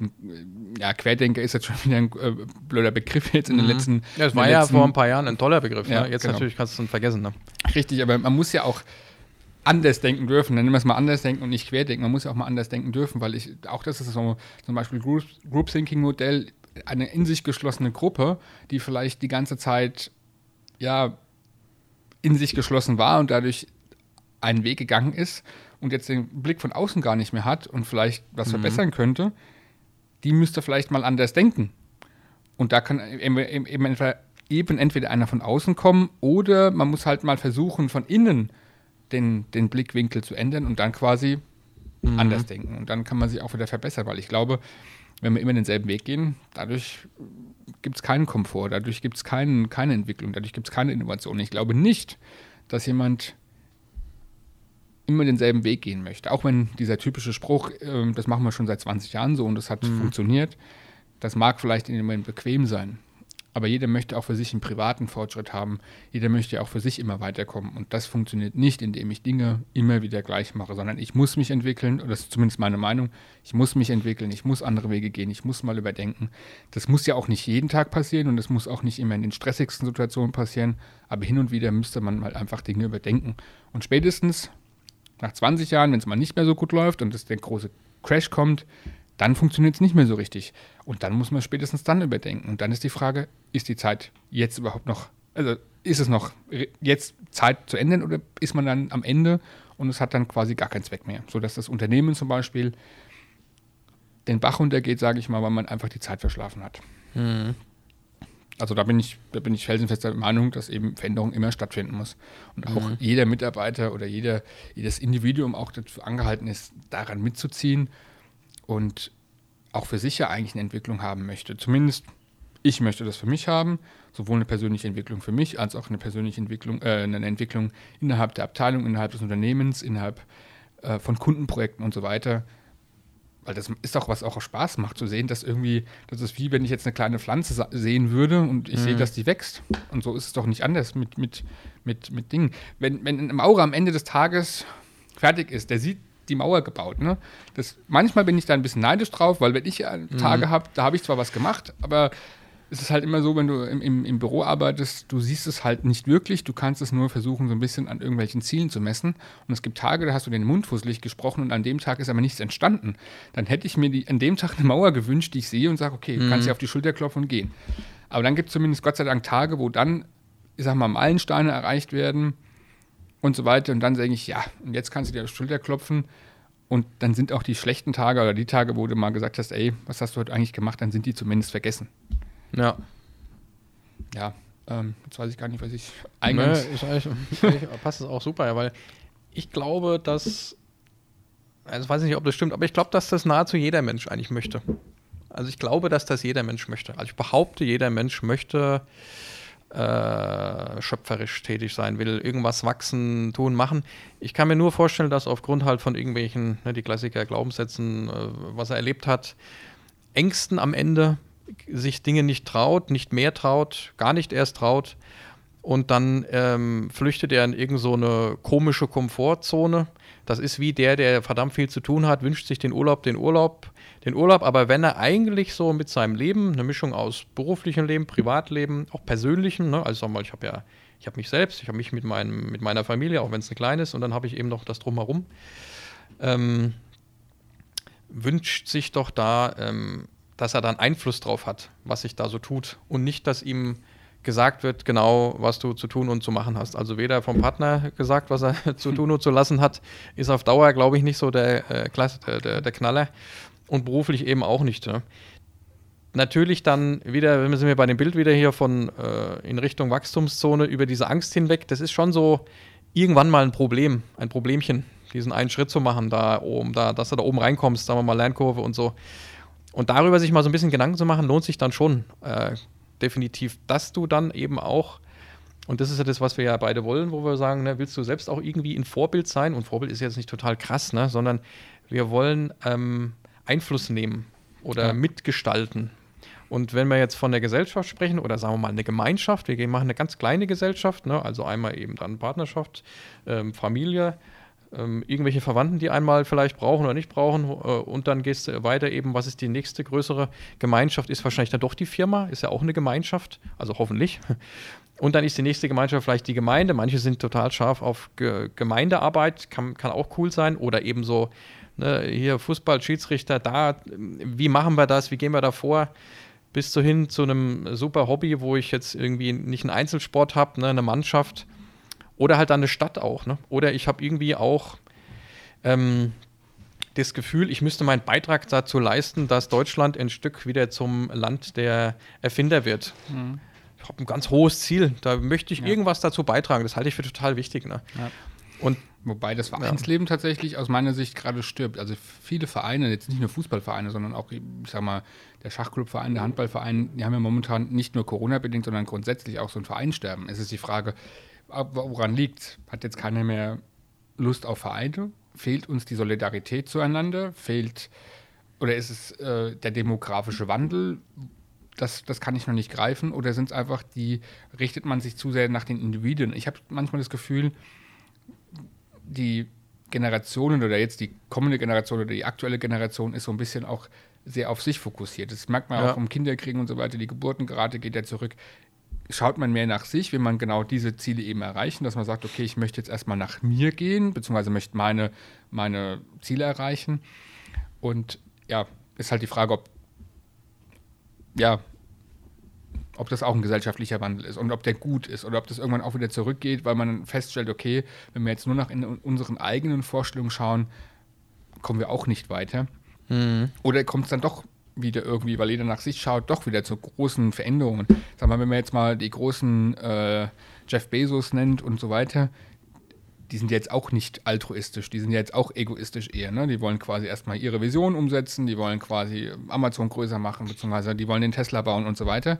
ja, Querdenker ist jetzt schon wieder ein äh, blöder Begriff jetzt in den mhm. letzten. Ja, das war ja vor ein paar Jahren ein toller Begriff. Ja, ne? Jetzt genau. natürlich kannst du es vergessen. Ne? Richtig, aber man muss ja auch anders denken dürfen. Dann nehmen wir es mal anders denken und nicht querdenken. Man muss ja auch mal anders denken dürfen, weil ich, auch das ist so zum Beispiel Group, Group Thinking Modell, eine in sich geschlossene Gruppe, die vielleicht die ganze Zeit, ja, in sich geschlossen war und dadurch einen Weg gegangen ist und jetzt den Blick von außen gar nicht mehr hat und vielleicht was mhm. verbessern könnte, die müsste vielleicht mal anders denken. Und da kann eben, eben, entweder, eben entweder einer von außen kommen oder man muss halt mal versuchen, von innen den, den Blickwinkel zu ändern und dann quasi mhm. anders denken. Und dann kann man sich auch wieder verbessern, weil ich glaube, wenn wir immer denselben Weg gehen, dadurch gibt es keinen Komfort, dadurch gibt es kein, keine Entwicklung, dadurch gibt es keine Innovation. Ich glaube nicht, dass jemand immer denselben Weg gehen möchte. Auch wenn dieser typische Spruch, äh, das machen wir schon seit 20 Jahren so und das hat mhm. funktioniert, das mag vielleicht in dem Moment bequem sein. Aber jeder möchte auch für sich einen privaten Fortschritt haben. Jeder möchte auch für sich immer weiterkommen. Und das funktioniert nicht, indem ich Dinge immer wieder gleich mache, sondern ich muss mich entwickeln. Und das ist zumindest meine Meinung. Ich muss mich entwickeln. Ich muss andere Wege gehen. Ich muss mal überdenken. Das muss ja auch nicht jeden Tag passieren und das muss auch nicht immer in den stressigsten Situationen passieren. Aber hin und wieder müsste man mal einfach Dinge überdenken. Und spätestens nach 20 Jahren, wenn es mal nicht mehr so gut läuft und es der große Crash kommt, dann funktioniert es nicht mehr so richtig. Und dann muss man spätestens dann überdenken. Und dann ist die Frage, ist die Zeit jetzt überhaupt noch, also ist es noch jetzt Zeit zu ändern oder ist man dann am Ende und es hat dann quasi gar keinen Zweck mehr? Sodass das Unternehmen zum Beispiel den Bach runtergeht, sage ich mal, weil man einfach die Zeit verschlafen hat. Mhm. Also da bin ich, da bin ich felsenfest der Meinung, dass eben Veränderung immer stattfinden muss. Und auch mhm. jeder Mitarbeiter oder jeder, jedes Individuum auch dazu angehalten ist, daran mitzuziehen und auch für sich ja eigentlich eine Entwicklung haben möchte. Zumindest ich möchte das für mich haben, sowohl eine persönliche Entwicklung für mich als auch eine persönliche Entwicklung, äh, eine Entwicklung innerhalb der Abteilung, innerhalb des Unternehmens, innerhalb äh, von Kundenprojekten und so weiter. Weil das ist auch was auch Spaß macht zu sehen, dass irgendwie, das ist wie wenn ich jetzt eine kleine Pflanze sehen würde und ich mhm. sehe, dass die wächst. Und so ist es doch nicht anders mit, mit, mit, mit Dingen. Wenn, wenn ein Maurer am Ende des Tages fertig ist, der sieht die Mauer gebaut. Ne? Das, manchmal bin ich da ein bisschen neidisch drauf, weil wenn ich äh, Tage mhm. habe, da habe ich zwar was gemacht, aber es ist halt immer so, wenn du im, im, im, Büro arbeitest, du siehst es halt nicht wirklich, du kannst es nur versuchen, so ein bisschen an irgendwelchen Zielen zu messen. Und es gibt Tage, da hast du den Mund fusselig gesprochen und an dem Tag ist aber nichts entstanden. Dann hätte ich mir die, an dem Tag eine Mauer gewünscht, die ich sehe und sage, okay, du mhm. kannst dir auf die Schulter klopfen und gehen. Aber dann gibt es zumindest Gott sei Dank Tage, wo dann, ich sag mal, Meilensteine erreicht werden und so weiter. Und dann sage ich, ja, und jetzt kannst du dir auf die Schulter klopfen. Und dann sind auch die schlechten Tage oder die Tage, wo du mal gesagt hast, ey, was hast du heute eigentlich gemacht, dann sind die zumindest vergessen. Ja. Ja, ähm, jetzt weiß ich gar nicht, was ich eigentlich. Nee, ich, ich, ich, passt es auch super, weil ich glaube, dass. Also weiß ich nicht, ob das stimmt, aber ich glaube, dass das nahezu jeder Mensch eigentlich möchte. Also ich glaube, dass das jeder Mensch möchte. Also ich behaupte, jeder Mensch möchte äh, schöpferisch tätig sein, will irgendwas wachsen, tun, machen. Ich kann mir nur vorstellen, dass aufgrund halt von irgendwelchen, ne, die Klassiker Glaubenssätzen, äh, was er erlebt hat, Ängsten am Ende sich Dinge nicht traut, nicht mehr traut, gar nicht erst traut. Und dann ähm, flüchtet er in irgendeine so komische Komfortzone. Das ist wie der, der verdammt viel zu tun hat, wünscht sich den Urlaub, den Urlaub, den Urlaub. Aber wenn er eigentlich so mit seinem Leben, eine Mischung aus beruflichem Leben, Privatleben, auch persönlichem, ne? also sag mal, ich habe ja, ich habe mich selbst, ich habe mich mit, meinem, mit meiner Familie, auch wenn es eine kleine ist, und dann habe ich eben noch das drumherum. Ähm, wünscht sich doch da ähm, dass er dann Einfluss drauf hat, was sich da so tut und nicht, dass ihm gesagt wird, genau, was du zu tun und zu machen hast. Also weder vom Partner gesagt, was er zu tun und zu lassen hat, ist auf Dauer, glaube ich, nicht so der, äh, der, der, Knaller und beruflich eben auch nicht. Ne? Natürlich dann wieder, wenn wir bei dem Bild wieder hier von äh, in Richtung Wachstumszone über diese Angst hinweg, das ist schon so irgendwann mal ein Problem, ein Problemchen, diesen einen Schritt zu machen, da oben, da, dass du da oben reinkommst, sagen wir mal Lernkurve und so. Und darüber sich mal so ein bisschen Gedanken zu machen, lohnt sich dann schon äh, definitiv, dass du dann eben auch, und das ist ja das, was wir ja beide wollen, wo wir sagen, ne, willst du selbst auch irgendwie ein Vorbild sein? Und Vorbild ist jetzt nicht total krass, ne, sondern wir wollen ähm, Einfluss nehmen oder ja. mitgestalten. Und wenn wir jetzt von der Gesellschaft sprechen oder sagen wir mal eine Gemeinschaft, wir machen eine ganz kleine Gesellschaft, ne, also einmal eben dann Partnerschaft, ähm, Familie, ähm, irgendwelche Verwandten, die einmal vielleicht brauchen oder nicht brauchen. Äh, und dann gehst du weiter eben, was ist die nächste größere Gemeinschaft? Ist wahrscheinlich dann doch die Firma, ist ja auch eine Gemeinschaft, also hoffentlich. Und dann ist die nächste Gemeinschaft vielleicht die Gemeinde. Manche sind total scharf auf Ge Gemeindearbeit, kann, kann auch cool sein. Oder eben so, ne, hier Fußball, Schiedsrichter, da, wie machen wir das, wie gehen wir da vor? Bis hin zu einem super Hobby, wo ich jetzt irgendwie nicht einen Einzelsport habe, ne, eine Mannschaft oder halt dann eine Stadt auch. Ne? Oder ich habe irgendwie auch ähm, das Gefühl, ich müsste meinen Beitrag dazu leisten, dass Deutschland ein Stück wieder zum Land der Erfinder wird. Mhm. Ich habe ein ganz hohes Ziel. Da möchte ich ja. irgendwas dazu beitragen. Das halte ich für total wichtig. Ne? Ja. Und Wobei das Vereinsleben ja. tatsächlich aus meiner Sicht gerade stirbt. Also viele Vereine, jetzt nicht nur Fußballvereine, sondern auch, ich sag mal, der Schachclubverein, der Handballverein, die haben ja momentan nicht nur Corona-bedingt, sondern grundsätzlich auch so ein Vereinsterben. Es ist die Frage, woran liegt? Hat jetzt keiner mehr Lust auf Vereine? Fehlt uns die Solidarität zueinander? Fehlt oder ist es äh, der demografische Wandel? Das, das kann ich noch nicht greifen. Oder sind es einfach die, richtet man sich zu sehr nach den Individuen? Ich habe manchmal das Gefühl, die Generationen oder jetzt die kommende Generation oder die aktuelle Generation ist so ein bisschen auch sehr auf sich fokussiert. Das merkt man ja. auch um Kinderkriegen und so weiter. Die Geburtenrate geht ja zurück schaut man mehr nach sich, will man genau diese Ziele eben erreichen, dass man sagt, okay, ich möchte jetzt erstmal nach mir gehen, beziehungsweise möchte meine, meine Ziele erreichen. Und ja, ist halt die Frage, ob, ja, ob das auch ein gesellschaftlicher Wandel ist und ob der gut ist oder ob das irgendwann auch wieder zurückgeht, weil man feststellt, okay, wenn wir jetzt nur noch in unseren eigenen Vorstellungen schauen, kommen wir auch nicht weiter. Mhm. Oder kommt es dann doch wieder irgendwie, weil jeder nach sich schaut, doch wieder zu großen Veränderungen. Sag mal, wenn man jetzt mal die großen äh, Jeff Bezos nennt und so weiter, die sind jetzt auch nicht altruistisch, die sind jetzt auch egoistisch eher. Ne? Die wollen quasi erstmal ihre Vision umsetzen, die wollen quasi Amazon größer machen, beziehungsweise die wollen den Tesla bauen und so weiter.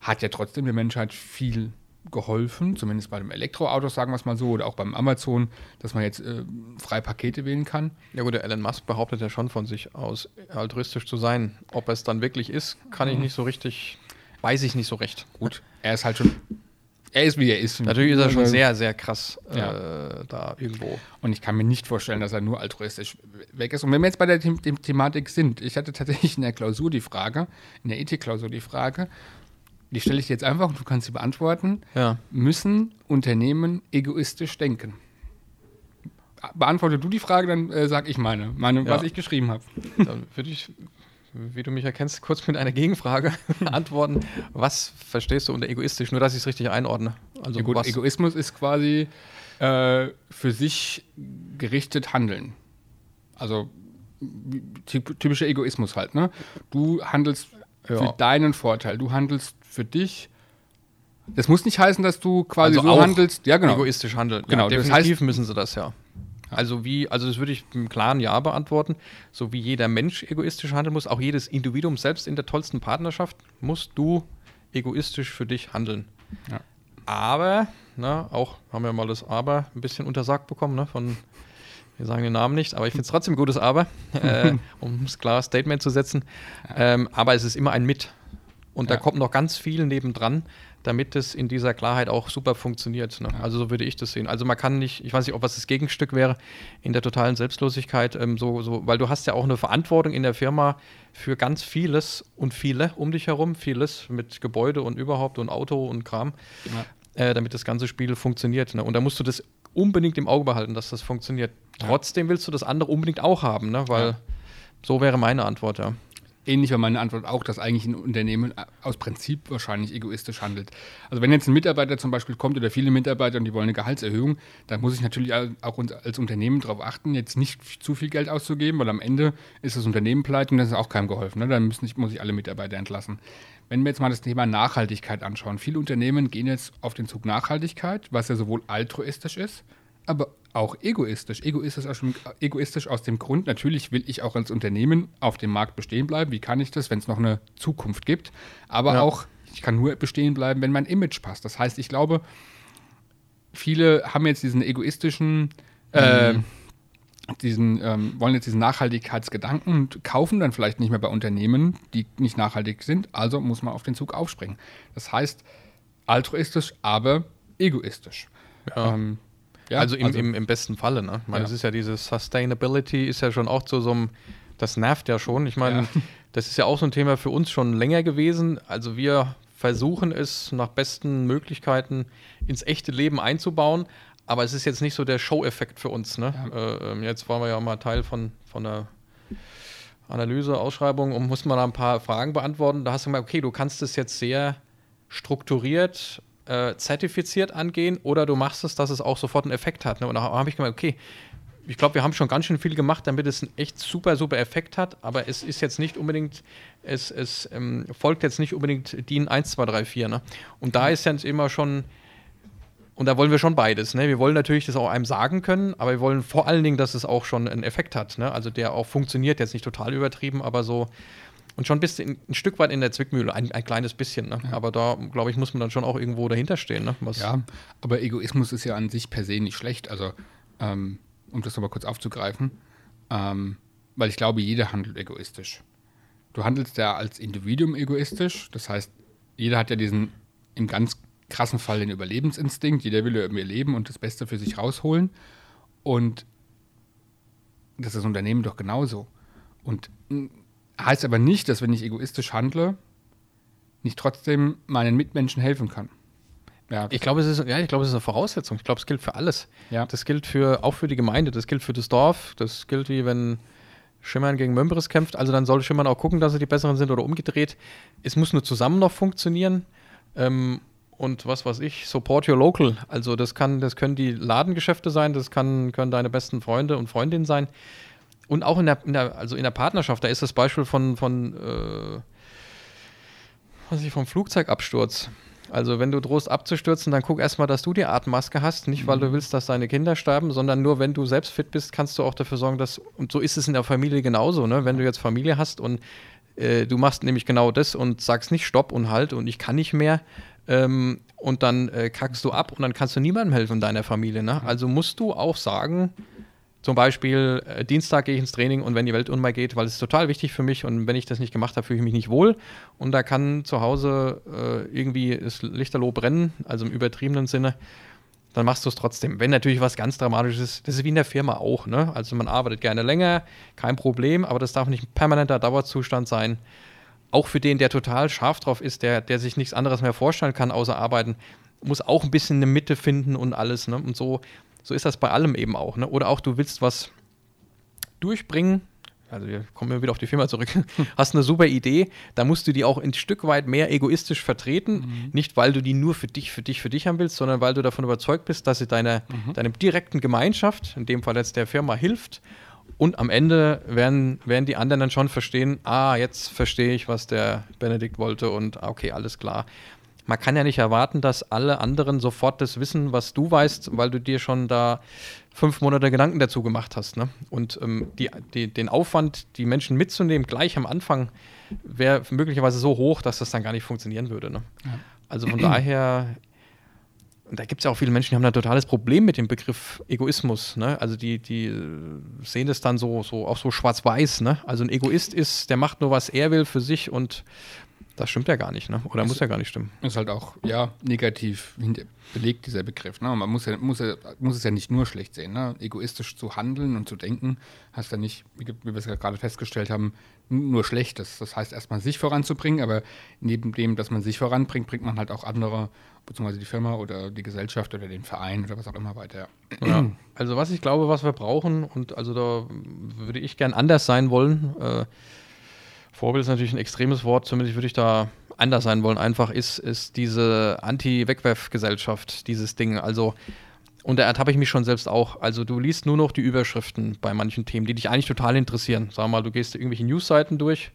Hat ja trotzdem der Menschheit viel geholfen, zumindest bei dem Elektroautos, sagen wir es mal so, oder auch beim Amazon, dass man jetzt äh, frei Pakete wählen kann. Ja gut, der Elon Musk behauptet ja schon von sich aus, altruistisch zu sein. Ob es dann wirklich ist, kann ich mhm. nicht so richtig, weiß ich nicht so recht. Gut, er ist halt schon er ist, wie er ist. Natürlich ist er schon sehr, sehr krass Ja. äh, da irgendwo. Und ich kann mir nicht vorstellen, dass er nur altruistisch weg ist. Und wenn wir jetzt bei der The The Thematik sind, ich hatte tatsächlich in der Klausur die Frage, in der Ethikklausur die Frage, die stelle ich dir jetzt einfach und du kannst sie beantworten. Ja. Müssen Unternehmen egoistisch denken? Beantworte du die Frage, dann äh, sage ich meine, meine Ja. was ich geschrieben habe. Dann würde ich, wie du mich erkennst, kurz mit einer Gegenfrage antworten. Was verstehst du unter egoistisch? Nur, dass ich es richtig einordne. Also Ja, gut, was, Egoismus ist quasi äh, für sich gerichtet handeln. Also typ- typischer Egoismus halt. Ne? Du handelst Ja. für deinen Vorteil. Du handelst für dich. Das muss nicht heißen, dass du quasi Also so auch handelst. Ja, genau. egoistisch handeln. Genau, ja, das definitiv heißt- müssen sie das ja. Also wie, also das würde ich mit einem klaren Ja beantworten. So wie jeder Mensch egoistisch handeln muss, auch jedes Individuum, selbst in der tollsten Partnerschaft, musst du egoistisch für dich handeln. Ja. Aber, na, auch haben wir mal das Aber ein bisschen untersagt bekommen, ne, von, wir sagen den Namen nicht, aber ich finde es trotzdem ein gutes Aber, äh, um ein klares Statement zu setzen. Ähm, aber es ist immer ein Mit. Und da Ja. kommt noch ganz viel nebendran, damit es in dieser Klarheit auch super funktioniert. Ne? Also so würde ich das sehen. Also man kann nicht, ich weiß nicht, ob was das Gegenstück wäre in der totalen Selbstlosigkeit, ähm, so, so, weil du hast ja auch eine Verantwortung in der Firma für ganz vieles und viele um dich herum, vieles mit Gebäude und überhaupt und Auto und Kram, äh, damit das ganze Spiel funktioniert. Ne? Und da musst du das unbedingt im Auge behalten, dass das funktioniert. Trotzdem willst du das andere unbedingt auch haben, ne? weil Ja. so wäre meine Antwort, ja. Ähnlich war meine Antwort auch, dass eigentlich ein Unternehmen aus Prinzip wahrscheinlich egoistisch handelt. Also wenn jetzt ein Mitarbeiter zum Beispiel kommt oder viele Mitarbeiter und die wollen eine Gehaltserhöhung, dann muss ich natürlich auch uns als Unternehmen darauf achten, jetzt nicht zu viel Geld auszugeben, weil am Ende ist das Unternehmen pleite und das ist auch keinem geholfen. Ne? Dann müssen ich, muss ich alle Mitarbeiter entlassen. Wenn wir jetzt mal das Thema Nachhaltigkeit anschauen, viele Unternehmen gehen jetzt auf den Zug Nachhaltigkeit, was ja sowohl altruistisch ist, aber auch egoistisch. Egoistisch aus, dem, egoistisch aus dem Grund, natürlich will ich auch als Unternehmen auf dem Markt bestehen bleiben. Wie kann ich das, wenn es noch eine Zukunft gibt? Aber Ja. auch, ich kann nur bestehen bleiben, wenn mein Image passt. Das heißt, ich glaube, viele haben jetzt diesen egoistischen, äh, diesen, ähm, wollen jetzt diesen Nachhaltigkeitsgedanken und kaufen dann vielleicht nicht mehr bei Unternehmen, die nicht nachhaltig sind. Also muss man auf den Zug aufspringen. Das heißt, altruistisch, aber egoistisch. Ja. Ähm, ja, also, im, im, im besten Falle, ne? Ich meine, Ja. es ist ja dieses Sustainability ist ja schon auch zu so einem, das nervt ja schon. Ich meine, Ja. das ist ja auch so ein Thema für uns schon länger gewesen. Also wir versuchen es nach besten Möglichkeiten ins echte Leben einzubauen, aber es ist jetzt nicht so der Show-Effekt für uns. Ne? Ja. Äh, ähm, jetzt waren wir ja mal Teil von, von der Analyse, Ausschreibung und mussten mal da ein paar Fragen beantworten. Da hast du gesagt, okay, du kannst es jetzt sehr strukturiert, äh, zertifiziert angehen oder du machst es, dass es auch sofort einen Effekt hat. Ne? Und da habe ich gemeint, okay, ich glaube, wir haben schon ganz schön viel gemacht, damit es einen echt super, super Effekt hat, aber es ist jetzt nicht unbedingt, es, es ähm, folgt jetzt nicht unbedingt DIN 1, 2, 3, 4. Ne? Und da ist ja immer schon, und da wollen wir schon beides. Ne? Wir wollen natürlich das auch einem sagen können, aber wir wollen vor allen Dingen, dass es auch schon einen Effekt hat. Ne? Also der auch funktioniert, jetzt nicht total übertrieben, aber so. Und schon bist du in, ein Stück weit in der Zwickmühle, ein, ein kleines bisschen. Ne? Aber da, glaube ich, muss man dann schon auch irgendwo dahinter stehen. Ne? Ja, aber Egoismus ist ja an sich per se nicht schlecht. Also, ähm, um das nochmal kurz aufzugreifen, ähm, weil ich glaube, jeder handelt egoistisch. Du handelst ja als Individuum egoistisch, das heißt, jeder hat ja diesen, im ganz krassen Fall, den Überlebensinstinkt, jeder will ja irgendwie leben und das Beste für sich rausholen. Und das ist das Unternehmen doch genauso. Und heißt aber nicht, dass wenn ich egoistisch handle, nicht trotzdem meinen Mitmenschen helfen kann. Ja, Ich glaube, es ist, ja, ich glaube, es ist eine Voraussetzung. Ich glaube, es gilt für alles. Ja. Das gilt für, auch für die Gemeinde, das gilt für das Dorf, das gilt wie wenn Schimmern gegen Mömbris kämpft. Also dann soll Schimmern auch gucken, dass sie die Besseren sind oder umgedreht. Es muss nur zusammen noch funktionieren. Ähm, und was weiß ich, support your local. Also das kann, das können die Ladengeschäfte sein, das kann, können deine besten Freunde und Freundinnen sein. Und auch in der, in der, also in der Partnerschaft, da ist das Beispiel von, von äh, was ich, vom Flugzeugabsturz. Also wenn du drohst abzustürzen, dann guck erstmal, dass du die Atemmaske hast. Nicht, weil du willst, dass deine Kinder sterben, sondern nur, wenn du selbst fit bist, kannst du auch dafür sorgen, dass, und so ist es in der Familie genauso, ne? wenn du jetzt Familie hast und äh, du machst nämlich genau das und sagst nicht Stopp und Halt und ich kann nicht mehr ähm, und dann äh, kackst du ab und dann kannst du niemandem helfen in deiner Familie. Ne? Also musst du auch sagen, Zum Beispiel äh, Dienstag gehe ich ins Training und wenn die Welt untergeht, weil es ist total wichtig für mich und wenn ich das nicht gemacht habe, fühle ich mich nicht wohl. Und da kann zu Hause äh, irgendwie das Lichterloh brennen, also im übertriebenen Sinne dann machst du es trotzdem. Wenn natürlich was ganz Dramatisches ist, das ist wie in der Firma auch. Ne? Also man arbeitet gerne länger, kein Problem, aber das darf nicht ein permanenter Dauerzustand sein. Auch für den, der total scharf drauf ist, der, der sich nichts anderes mehr vorstellen kann, außer arbeiten, muss auch ein bisschen eine Mitte finden und alles. Ne? Und so, so ist das bei allem eben auch. Ne? Oder auch du willst was durchbringen, also wir kommen ja wieder auf die Firma zurück, hast eine super Idee, da musst du die auch ein Stück weit mehr egoistisch vertreten. Mhm. Nicht, weil du die nur für dich, für dich, für dich haben willst, sondern weil du davon überzeugt bist, dass sie deiner, mhm. deinem direkten Gemeinschaft, in dem Fall jetzt der Firma, hilft. Und am Ende werden, werden die anderen dann schon verstehen, ah, jetzt verstehe ich, was der Benedikt wollte und ah, okay, alles klar. Man kann ja nicht erwarten, dass alle anderen sofort das wissen, was du weißt, weil du dir schon da fünf Monate Gedanken dazu gemacht hast. Ne? Und ähm, die, die, den Aufwand, die Menschen mitzunehmen, gleich am Anfang, wäre möglicherweise so hoch, dass das dann gar nicht funktionieren würde. Ne? Ja. Also von daher, da gibt es ja auch viele Menschen, die haben ein totales Problem mit dem Begriff Egoismus. Ne? Also die, die sehen das dann so, so auch so schwarz-weiß. Ne? Also ein Egoist ist, der macht nur, was er will für sich und das stimmt ja gar nicht, ne? Oder das muss ja gar nicht stimmen. Ist halt auch, ja, negativ belegt, dieser Begriff. Ne? Man muss, ja, muss, ja, muss es ja nicht nur schlecht sehen. Ne? Egoistisch zu handeln und zu denken, heißt ja nicht, wie, wie wir es ja gerade festgestellt haben, nur Schlechtes. Das heißt erstmal sich voranzubringen, aber neben dem, dass man sich voranbringt, bringt man halt auch andere, beziehungsweise die Firma oder die Gesellschaft oder den Verein oder was auch immer weiter. Ja. Also was ich glaube, was wir brauchen, und also da würde ich gern anders sein wollen, äh, Vorbild ist natürlich ein extremes Wort, zumindest würde ich da anders sein wollen. Einfach ist, ist diese Anti-Wegwerfgesellschaft, dieses Ding. Also, und da ertappe ich mich schon selbst auch. Also, du liest nur noch die Überschriften bei manchen Themen, die dich eigentlich total interessieren. Sag mal, du gehst irgendwelche Newsseiten durch.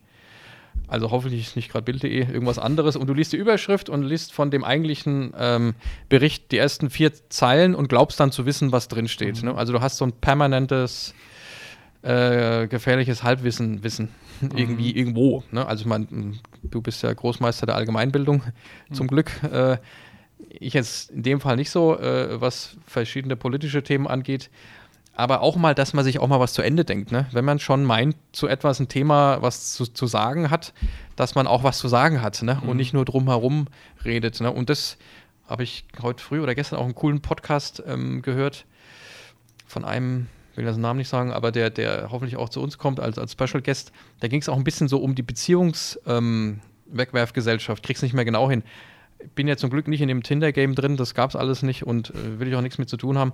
Also hoffentlich ist nicht gerade Bild.de, irgendwas anderes. Und du liest die Überschrift und liest von dem eigentlichen ähm, Bericht die ersten vier Zeilen und glaubst dann zu wissen, was drin steht. Mhm. Ne? Also du hast so ein permanentes äh, gefährliches Halbwissen Wissen irgendwie mhm. irgendwo. Ne? Also ich meine, du bist ja Großmeister der Allgemeinbildung mhm. zum Glück. Äh, ich jetzt in dem Fall nicht so, äh, was verschiedene politische Themen angeht. Aber auch mal, dass man sich auch mal was zu Ende denkt. Ne? Wenn man schon meint, zu etwas ein Thema was zu, zu sagen hat, dass man auch was zu sagen hat ne? Mhm. und nicht nur drumherum redet. Ne? Und das habe ich heute früh oder gestern auch einen coolen Podcast ähm, gehört von einem will das Namen nicht sagen, aber der, der hoffentlich auch zu uns kommt als, als Special Guest, da ging es auch ein bisschen so um die Beziehungswegwerfgesellschaft. Ähm, Krieg's nicht mehr genau hin. Bin ja zum Glück nicht in dem Tinder-Game drin, das gab es alles nicht und äh, will ich auch nichts mit zu tun haben.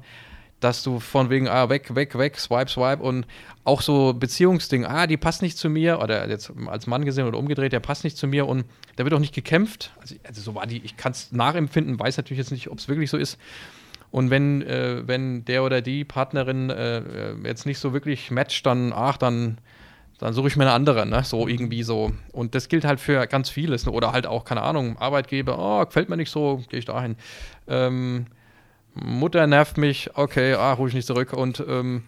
Dass du von wegen, ah, weg, weg, weg, swipe, swipe und auch so Beziehungsding, ah, die passt nicht zu mir, oder jetzt als Mann gesehen oder umgedreht, der passt nicht zu mir und da wird auch nicht gekämpft. Also, also so war die, ich kann es nachempfinden, weiß natürlich jetzt nicht, ob es wirklich so ist. Und wenn, äh, wenn der oder die Partnerin äh, jetzt nicht so wirklich matcht, dann, ach, dann, dann suche ich mir eine andere, ne? So irgendwie so. Und das gilt halt für ganz vieles. Ne? Oder halt auch, keine Ahnung, Arbeitgeber, oh, gefällt mir nicht so, gehe ich dahin. Ähm, Mutter nervt mich, okay, ah, ich nicht zurück. Und ähm,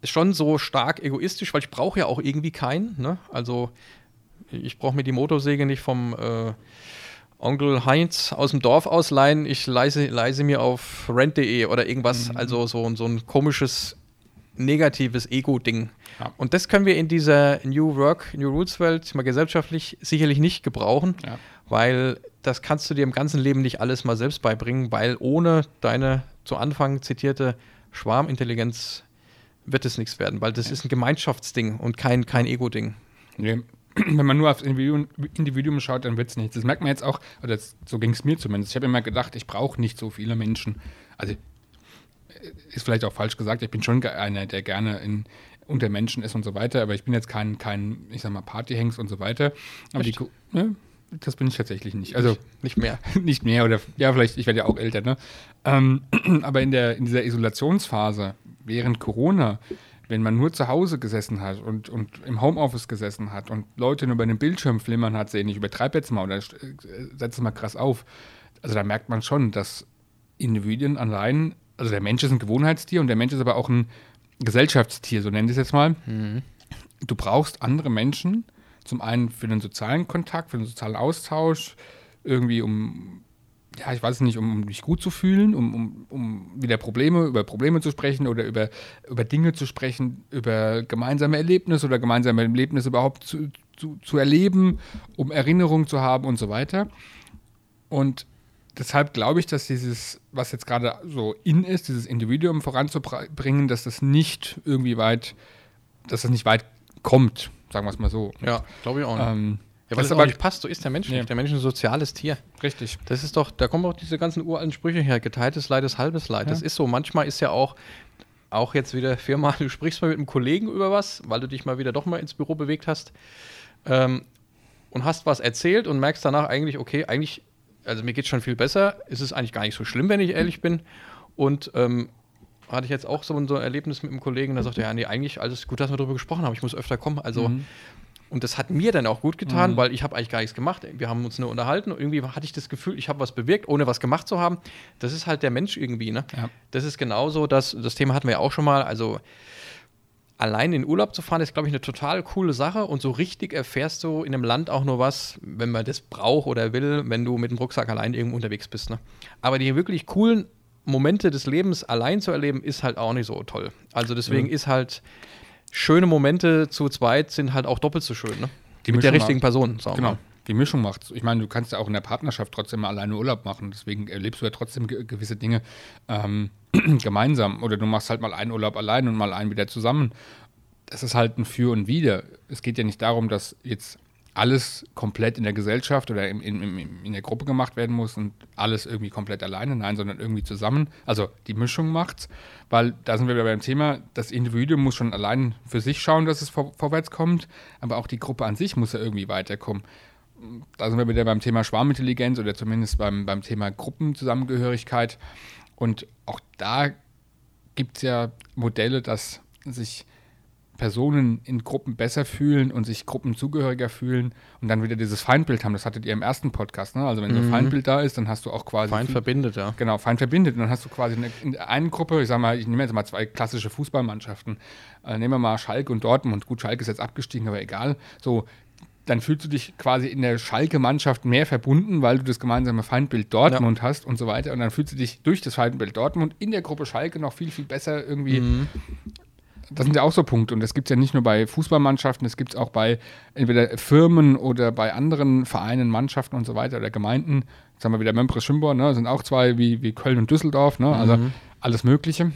ist schon so stark egoistisch, weil ich brauche ja auch irgendwie keinen. Ne? Also ich brauche mir die Motorsäge nicht vom äh, Onkel Heinz aus dem Dorf ausleihen, ich leise, leise mir auf rent.de oder irgendwas, mhm. also so, so ein komisches, negatives Ego-Ding. Ja. Und das können wir in dieser New Work, New Rules-Welt mal gesellschaftlich sicherlich nicht gebrauchen, ja. weil das kannst du dir im ganzen Leben nicht alles mal selbst beibringen, weil ohne deine zu Anfang zitierte Schwarmintelligenz wird es nichts werden, weil das ja. ist ein Gemeinschaftsding und kein, kein Ego-Ding. Nee, wenn man nur aufs Individuum, Individuum schaut, dann wird es nichts. Das merkt man jetzt auch, oder das, so ging es mir zumindest. Ich habe immer gedacht, ich brauche nicht so viele Menschen. Also äh, ist vielleicht auch falsch gesagt, ich bin schon einer, der gerne in, unter Menschen ist und so weiter, aber ich bin jetzt kein, kein ich sag mal, Partyhengst und so weiter. Aber die, ne, das bin ich tatsächlich nicht. Also nicht, nicht mehr. nicht mehr oder ja, vielleicht, ich werde ja auch älter, ne? Ähm, aber in, der, in dieser Isolationsphase während Corona wenn man nur zu Hause gesessen hat und, und im Homeoffice gesessen hat und Leute nur über den Bildschirm flimmern hat sehen, ich übertreibe jetzt mal oder äh, setze mal krass auf, also da merkt man schon, dass Individuen allein, also der Mensch ist ein Gewohnheitstier und der Mensch ist aber auch ein Gesellschaftstier, so nennen sie es jetzt mal. Mhm. Du brauchst andere Menschen, zum einen für den sozialen Kontakt, für den sozialen Austausch, irgendwie um ja, ich weiß nicht, um mich gut zu fühlen, um, um, um wieder Probleme, über Probleme zu sprechen oder über, über Dinge zu sprechen, über gemeinsame Erlebnisse oder gemeinsame Erlebnisse überhaupt zu, zu, zu erleben, um Erinnerungen zu haben und so weiter. Und deshalb glaube ich, dass dieses, was jetzt gerade so in ist, dieses Individuum voranzubringen, dass das nicht irgendwie weit, dass das nicht weit kommt, sagen wir es mal so. Ja, glaube ich auch. Ähm, Ja, weil Das das aber- nicht passt, so ist der Mensch Nee. nicht. Der Mensch ist ein soziales Tier. richtig. Das ist doch, da kommen auch diese ganzen uralten Sprüche her, geteiltes Leid ist halbes Leid. Das Ja. ist so, manchmal ist ja auch, auch jetzt wieder Firma, du sprichst mal mit einem Kollegen über was, weil du dich mal wieder doch mal ins Büro bewegt hast ähm, und hast was erzählt und merkst danach eigentlich, okay, eigentlich, also mir geht schon viel besser, ist es eigentlich gar nicht so schlimm, wenn ich ehrlich bin. Und ähm, hatte ich jetzt auch so ein, so ein Erlebnis mit einem Kollegen, der sagte, ja, nee, eigentlich alles gut, dass wir darüber gesprochen haben, ich muss öfter kommen. Also Mhm. Und das hat mir dann auch gut getan, Mhm. weil ich habe eigentlich gar nichts gemacht. Wir haben uns nur unterhalten und irgendwie hatte ich das Gefühl, ich habe was bewirkt, ohne was gemacht zu haben. Das ist halt der Mensch irgendwie, ne? Ja. Das ist genauso, das, das Thema hatten wir ja auch schon mal. Also allein in Urlaub zu fahren, ist, glaube ich, eine total coole Sache. Und so richtig erfährst du in einem Land auch nur was, wenn man das braucht oder will, wenn du mit dem Rucksack allein irgendwo unterwegs bist. Ne? Aber die wirklich coolen Momente des Lebens allein zu erleben, ist halt auch nicht so toll. Also deswegen Ja. ist halt schöne Momente zu zweit sind halt auch doppelt so schön. Ne? Die mit der Mischung richtigen Person, sagen Genau. mal. Die Mischung macht's. Ich meine, du kannst ja auch in der Partnerschaft trotzdem mal alleine Urlaub machen. Deswegen erlebst du ja trotzdem ge gewisse Dinge ähm, gemeinsam. Oder du machst halt mal einen Urlaub allein und mal einen wieder zusammen. Das ist halt ein Für und Wider. Es geht ja nicht darum, dass jetzt alles komplett in der Gesellschaft oder in, in, in, der Gruppe gemacht werden muss und alles irgendwie komplett alleine. Nein, sondern irgendwie zusammen. Also die Mischung macht's. Weil da sind wir wieder beim Thema, das Individuum muss schon allein für sich schauen, dass es vor, vorwärts kommt. Aber auch die Gruppe an sich muss ja irgendwie weiterkommen da sind wir wieder beim Thema Schwarmintelligenz oder zumindest beim, beim Thema Gruppenzusammengehörigkeit. Und auch da gibt es ja Modelle, dass sich Personen in Gruppen besser fühlen und sich Gruppenzugehöriger fühlen und dann wieder dieses Feindbild haben. Das hattet ihr im ersten Podcast. Ne? Also wenn so ein Mhm. Feindbild da ist, dann hast du auch quasi Feind viel- verbindet, ja. Genau, Feind verbindet. Und dann hast du quasi eine, in der einen Gruppe, ich sag mal, ich nehme jetzt mal zwei klassische Fußballmannschaften. Äh, nehmen wir mal Schalke und Dortmund. Gut, Schalke ist jetzt abgestiegen, aber egal. So, dann fühlst du dich quasi in der Schalke-Mannschaft mehr verbunden, weil du das gemeinsame Feindbild Dortmund hast und so weiter. Und dann fühlst du dich durch das Feindbild Dortmund in der Gruppe Schalke noch viel, viel besser irgendwie. Mhm. Das sind ja auch so Punkte. Und das gibt es ja nicht nur bei Fußballmannschaften, das gibt es auch bei entweder Firmen oder bei anderen Vereinen, Mannschaften und so weiter oder Gemeinden. Jetzt haben wir wieder Mömpres Schimborn, ne? sind auch zwei wie, wie Köln und Düsseldorf, ne? also Mhm. alles Mögliche.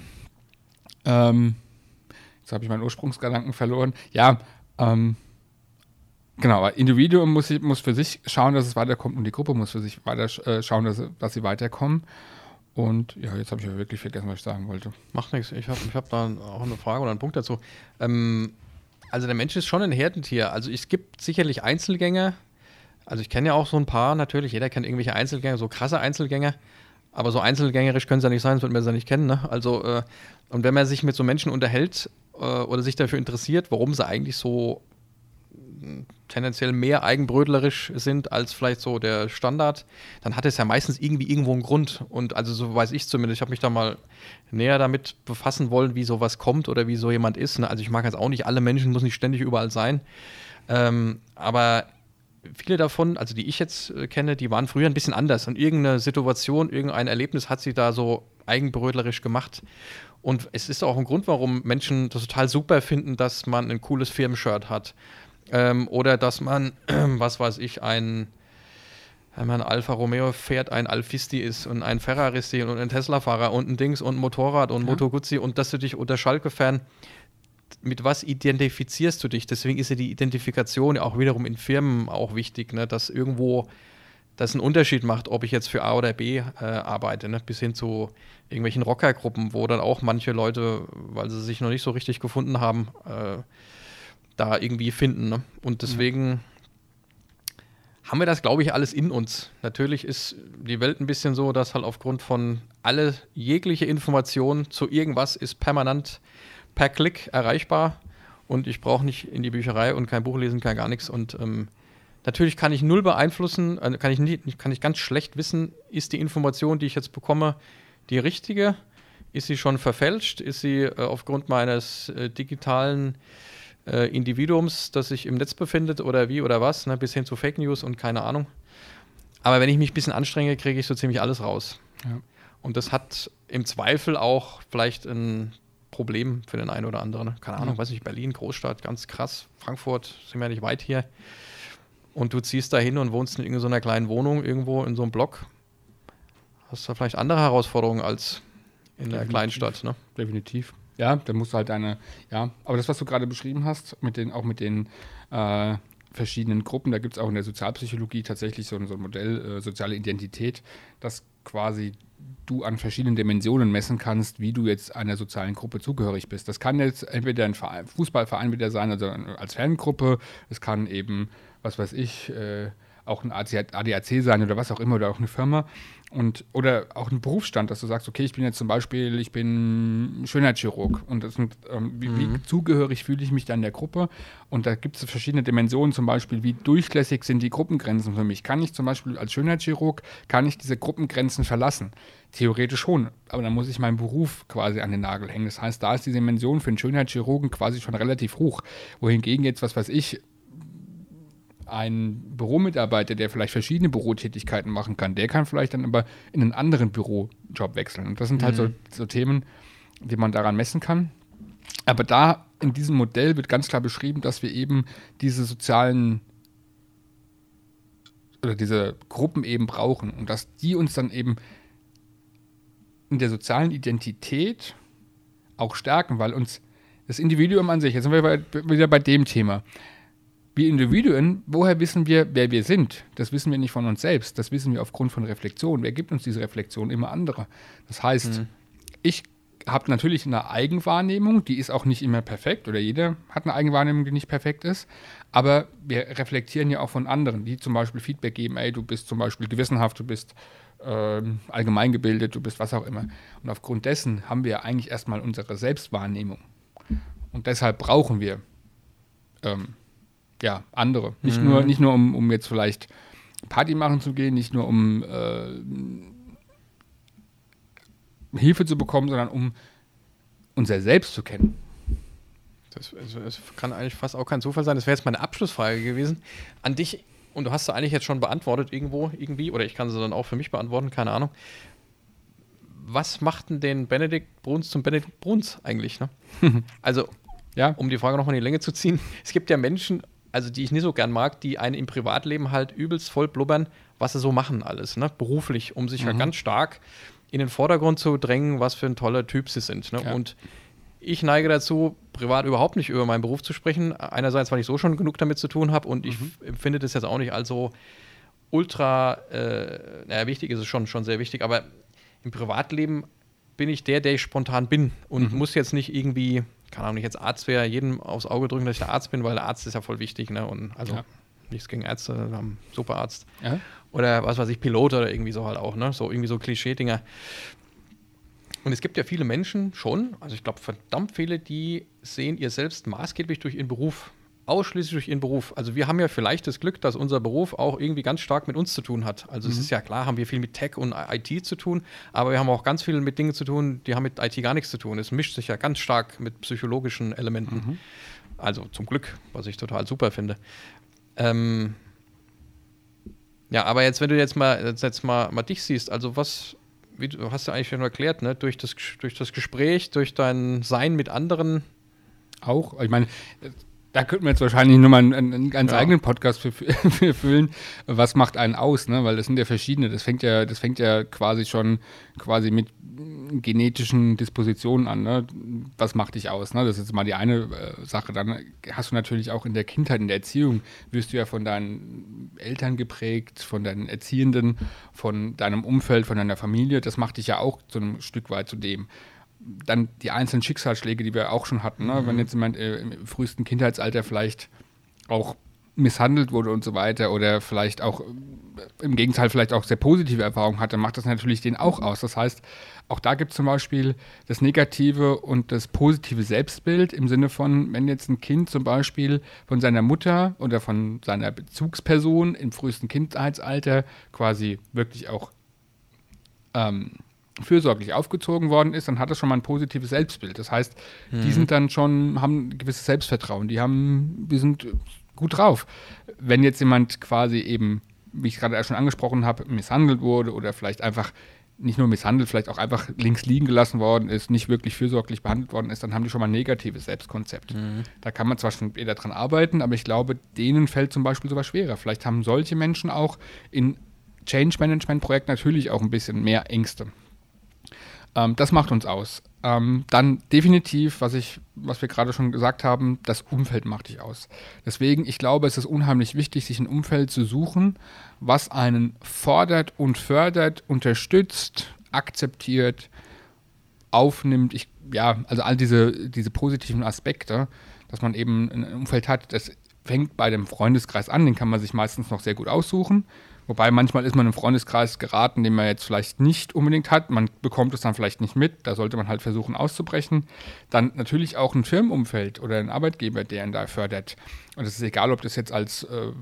Ähm, jetzt habe ich meinen Ursprungsgedanken verloren. Ja, ähm, genau, aber Individuum muss, muss für sich schauen, dass es weiterkommt und die Gruppe muss für sich weiter äh, schauen, dass, dass sie weiterkommen. Und ja, jetzt habe ich wirklich vergessen, was ich sagen wollte. Macht nichts. Ich habe ich hab da auch eine Frage oder einen Punkt dazu. Ähm, also der Mensch ist schon ein Herdentier. Also es gibt sicherlich Einzelgänger. Also ich kenne ja auch so ein paar natürlich. Jeder kennt irgendwelche Einzelgänger, so krasse Einzelgänger. Aber so einzelgängerisch können sie ja nicht sein, sonst wird man sie ja nicht kennen. Ne? Also äh, und wenn man sich mit so Menschen unterhält äh, oder sich dafür interessiert, warum sie eigentlich so tendenziell mehr eigenbrötlerisch sind als vielleicht so der Standard, dann hat es ja meistens irgendwie irgendwo einen Grund. Und also so weiß ich zumindest, ich habe mich da mal näher damit befassen wollen, wie sowas kommt oder wie so jemand ist. ne? Also ich mag jetzt auch nicht alle Menschen, muss nicht ständig überall sein. Ähm, aber viele davon, also die ich jetzt äh, kenne, die waren früher ein bisschen anders. Und irgendeine Situation, irgendein Erlebnis hat sie da so eigenbrötlerisch gemacht. Und es ist auch ein Grund, warum Menschen das total super finden, dass man ein cooles Firmenshirt hat. Ähm, oder dass man, was weiß ich, ein, wenn man Alfa Romeo fährt, ein Alfisti ist und ein Ferraristi und ein Tesla-Fahrer und ein Dings und ein Motorrad und ein Ja. Moto Guzzi und dass du dich unter Schalke-Fan mit was identifizierst du dich? Deswegen ist ja die Identifikation ja auch wiederum in Firmen auch wichtig, ne? dass irgendwo das einen Unterschied macht, ob ich jetzt für A oder B äh, arbeite, ne? bis hin zu irgendwelchen Rockergruppen, wo dann auch manche Leute, weil sie sich noch nicht so richtig gefunden haben, äh, da irgendwie finden. Ne? Und deswegen haben wir das, glaube ich, alles in uns. Natürlich ist die Welt ein bisschen so, dass halt aufgrund von alle jegliche Information zu irgendwas ist permanent per Klick erreichbar und ich brauche nicht in die Bücherei und kein Buch lesen, kein gar nichts. Und ähm, natürlich kann ich null beeinflussen, also kann ich, nicht, kann ich ganz schlecht wissen, ist die Information, die ich jetzt bekomme, die richtige? Ist sie schon verfälscht? Ist sie äh, aufgrund meines äh, digitalen äh, Individuums, das sich im Netz befindet oder wie oder was, ne, bis hin zu Fake News und keine Ahnung. Aber wenn ich mich ein bisschen anstrenge, kriege ich so ziemlich alles raus. Ja. Und das hat im Zweifel auch vielleicht ein Problem für den einen oder anderen. Keine Ahnung, Ja. weiß nicht, Berlin, Großstadt, ganz krass. Frankfurt sind wir nicht weit hier. Und du ziehst da hin und wohnst in irgendeiner kleinen Wohnung irgendwo in so einem Block. Hast du vielleicht andere Herausforderungen als in der Definitiv. kleinen Stadt, ne? Definitiv. Ja, da musst du halt eine, ja, aber das, was du gerade beschrieben hast, mit den, auch mit den äh, verschiedenen Gruppen, da gibt es auch in der Sozialpsychologie tatsächlich so, ein- so ein Modell, äh, soziale Identität, dass quasi du an verschiedenen Dimensionen messen kannst, wie du jetzt einer sozialen Gruppe zugehörig bist. Das kann jetzt entweder ein Verein, Fußballverein wieder sein, also als Fangruppe, es kann eben, was weiß ich, äh, auch ein ADAC sein oder was auch immer oder auch eine Firma und oder auch ein Berufsstand, dass du sagst, okay, ich bin jetzt zum Beispiel, ich bin Schönheitschirurg und das ähm, wie, wie zugehörig fühle ich mich dann der Gruppe und da gibt es verschiedene Dimensionen, zum Beispiel, wie durchlässig sind die Gruppengrenzen für mich. Kann ich zum Beispiel als Schönheitschirurg, kann ich diese Gruppengrenzen verlassen? Theoretisch schon, aber dann muss ich meinen Beruf quasi an den Nagel hängen. Das heißt, da ist die Dimension für einen Schönheitschirurgen quasi schon relativ hoch. Wohingegen jetzt, was weiß ich, ein Büromitarbeiter, der vielleicht verschiedene Bürotätigkeiten machen kann, der kann vielleicht dann aber in einen anderen Bürojob wechseln. Und das sind halt so, so Themen, die man daran messen kann. Aber da in diesem Modell wird ganz klar beschrieben, dass wir eben diese sozialen oder diese Gruppen eben brauchen und dass die uns dann eben in der sozialen Identität auch stärken, weil uns das Individuum an sich, jetzt sind wir bei, wieder bei dem Thema. Wir Individuen, woher wissen wir, wer wir sind? Das wissen wir nicht von uns selbst. Das wissen wir aufgrund von Reflexion. Wer gibt uns diese Reflexion? Immer andere. Das heißt, ich habe natürlich eine Eigenwahrnehmung, die ist auch nicht immer perfekt oder jeder hat eine Eigenwahrnehmung, die nicht perfekt ist. Aber wir reflektieren ja auch von anderen, die zum Beispiel Feedback geben, ey, du bist zum Beispiel gewissenhaft, du bist ähm, allgemeingebildet, du bist was auch immer. Und aufgrund dessen haben wir eigentlich erstmal unsere Selbstwahrnehmung. Und deshalb brauchen wir ähm, ja, andere. Nicht nur, nicht nur um, um jetzt vielleicht Party machen zu gehen, nicht nur um äh, Hilfe zu bekommen, sondern um unser Selbst zu kennen. Das, also, das kann eigentlich fast auch kein Zufall sein. Das wäre jetzt meine Abschlussfrage gewesen an dich. Und du hast sie eigentlich jetzt schon beantwortet irgendwo, irgendwie. Oder ich kann sie dann auch für mich beantworten, keine Ahnung. Was macht denn den Benedikt Bruns zum Benedikt Bruns eigentlich? Ne? also, Ja, um die Frage nochmal in die Länge zu ziehen. Es gibt ja Menschen, also die ich nicht so gern mag, die einen im Privatleben halt übelst voll blubbern, was sie so machen alles, ne? beruflich, um sich ja ganz stark in den Vordergrund zu drängen, was für ein toller Typ sie sind. Ne? Ja. Und ich neige dazu, privat überhaupt nicht über meinen Beruf zu sprechen. Einerseits, weil ich so schon genug damit zu tun habe und ich empfinde das jetzt auch nicht als so ultra, äh, naja, wichtig ist es schon, schon sehr wichtig, aber im Privatleben bin ich der, der ich spontan bin und muss jetzt nicht irgendwie, keine Ahnung, nicht jetzt Arzt wäre, jedem aufs Auge drücken, dass ich der Arzt bin, weil der Arzt ist ja voll wichtig, ne? Und also Ja. nichts gegen Ärzte, wir haben super Arzt. ja. Oder was weiß ich, Pilot oder irgendwie so halt auch, ne? So irgendwie so Klischee-Dinger. Und es gibt ja viele Menschen schon, also ich glaube verdammt viele, die sehen ihr selbst maßgeblich durch ihren Beruf. Ausschließlich durch ihren Beruf. Also wir haben ja vielleicht das Glück, dass unser Beruf auch irgendwie ganz stark mit uns zu tun hat. Also es ist ja klar, haben wir viel mit Tech und IT zu tun, aber wir haben auch ganz viel mit Dingen zu tun, die haben mit IT gar nichts zu tun. Es mischt sich ja ganz stark mit psychologischen Elementen. Also zum Glück, was ich total super finde. Ähm, ja, aber jetzt, wenn du jetzt mal, jetzt, jetzt mal, mal dich siehst, also was, wie du hast ja eigentlich schon erklärt, ne? durch, das, durch das Gespräch, durch dein Sein mit anderen, Auch. Ich meine, da könnten wir jetzt wahrscheinlich nochmal einen, einen ganz Ja. eigenen Podcast für, für füllen. Was macht einen aus, ne? Weil das sind ja verschiedene. Das fängt ja, das fängt ja quasi schon quasi mit genetischen Dispositionen an. Ne? Was macht dich aus? Ne? Das ist jetzt mal die eine äh, Sache. Dann hast du natürlich auch in der Kindheit, in der Erziehung, wirst du ja von deinen Eltern geprägt, von deinen Erziehenden, von deinem Umfeld, von deiner Familie. Das macht dich ja auch zu einem Stück weit zu dem dann die einzelnen Schicksalsschläge, die wir auch schon hatten. Ne? Wenn jetzt jemand äh, im frühesten Kindheitsalter vielleicht auch misshandelt wurde und so weiter oder vielleicht auch äh, im Gegenteil vielleicht auch sehr positive Erfahrungen hatte, macht das natürlich den auch aus. Das heißt, auch da gibt es zum Beispiel das negative und das positive Selbstbild im Sinne von, wenn jetzt ein Kind zum Beispiel von seiner Mutter oder von seiner Bezugsperson im frühesten Kindheitsalter quasi wirklich auch ähm, fürsorglich aufgezogen worden ist, dann hat das schon mal ein positives Selbstbild. Das heißt, die sind dann schon, haben ein gewisses Selbstvertrauen, die haben, die sind gut drauf. Wenn jetzt jemand quasi eben wie ich gerade schon angesprochen habe, misshandelt wurde oder vielleicht einfach nicht nur misshandelt, vielleicht auch einfach links liegen gelassen worden ist, nicht wirklich fürsorglich behandelt worden ist, dann haben die schon mal ein negatives Selbstkonzept. Mhm. Da kann man zwar schon später dran arbeiten, aber ich glaube, denen fällt zum Beispiel sowas schwerer. Vielleicht haben solche Menschen auch in Change Management Projekten natürlich auch ein bisschen mehr Ängste. Ähm, das macht uns aus. Ähm, dann definitiv, was ich, was wir gerade schon gesagt haben, das Umfeld macht dich aus. Deswegen, ich glaube, es ist unheimlich wichtig, sich ein Umfeld zu suchen, was einen fordert und fördert, unterstützt, akzeptiert, aufnimmt. Ich, ja, also all diese, diese positiven Aspekte, dass man eben ein Umfeld hat, das fängt bei dem Freundeskreis an, den kann man sich meistens noch sehr gut aussuchen. Wobei manchmal ist man im Freundeskreis geraten, den man jetzt vielleicht nicht unbedingt hat. Man bekommt es dann vielleicht nicht mit. Da sollte man halt versuchen auszubrechen. Dann natürlich auch ein Firmenumfeld oder ein Arbeitgeber, der ihn da fördert. Und es ist egal, ob das jetzt als äh,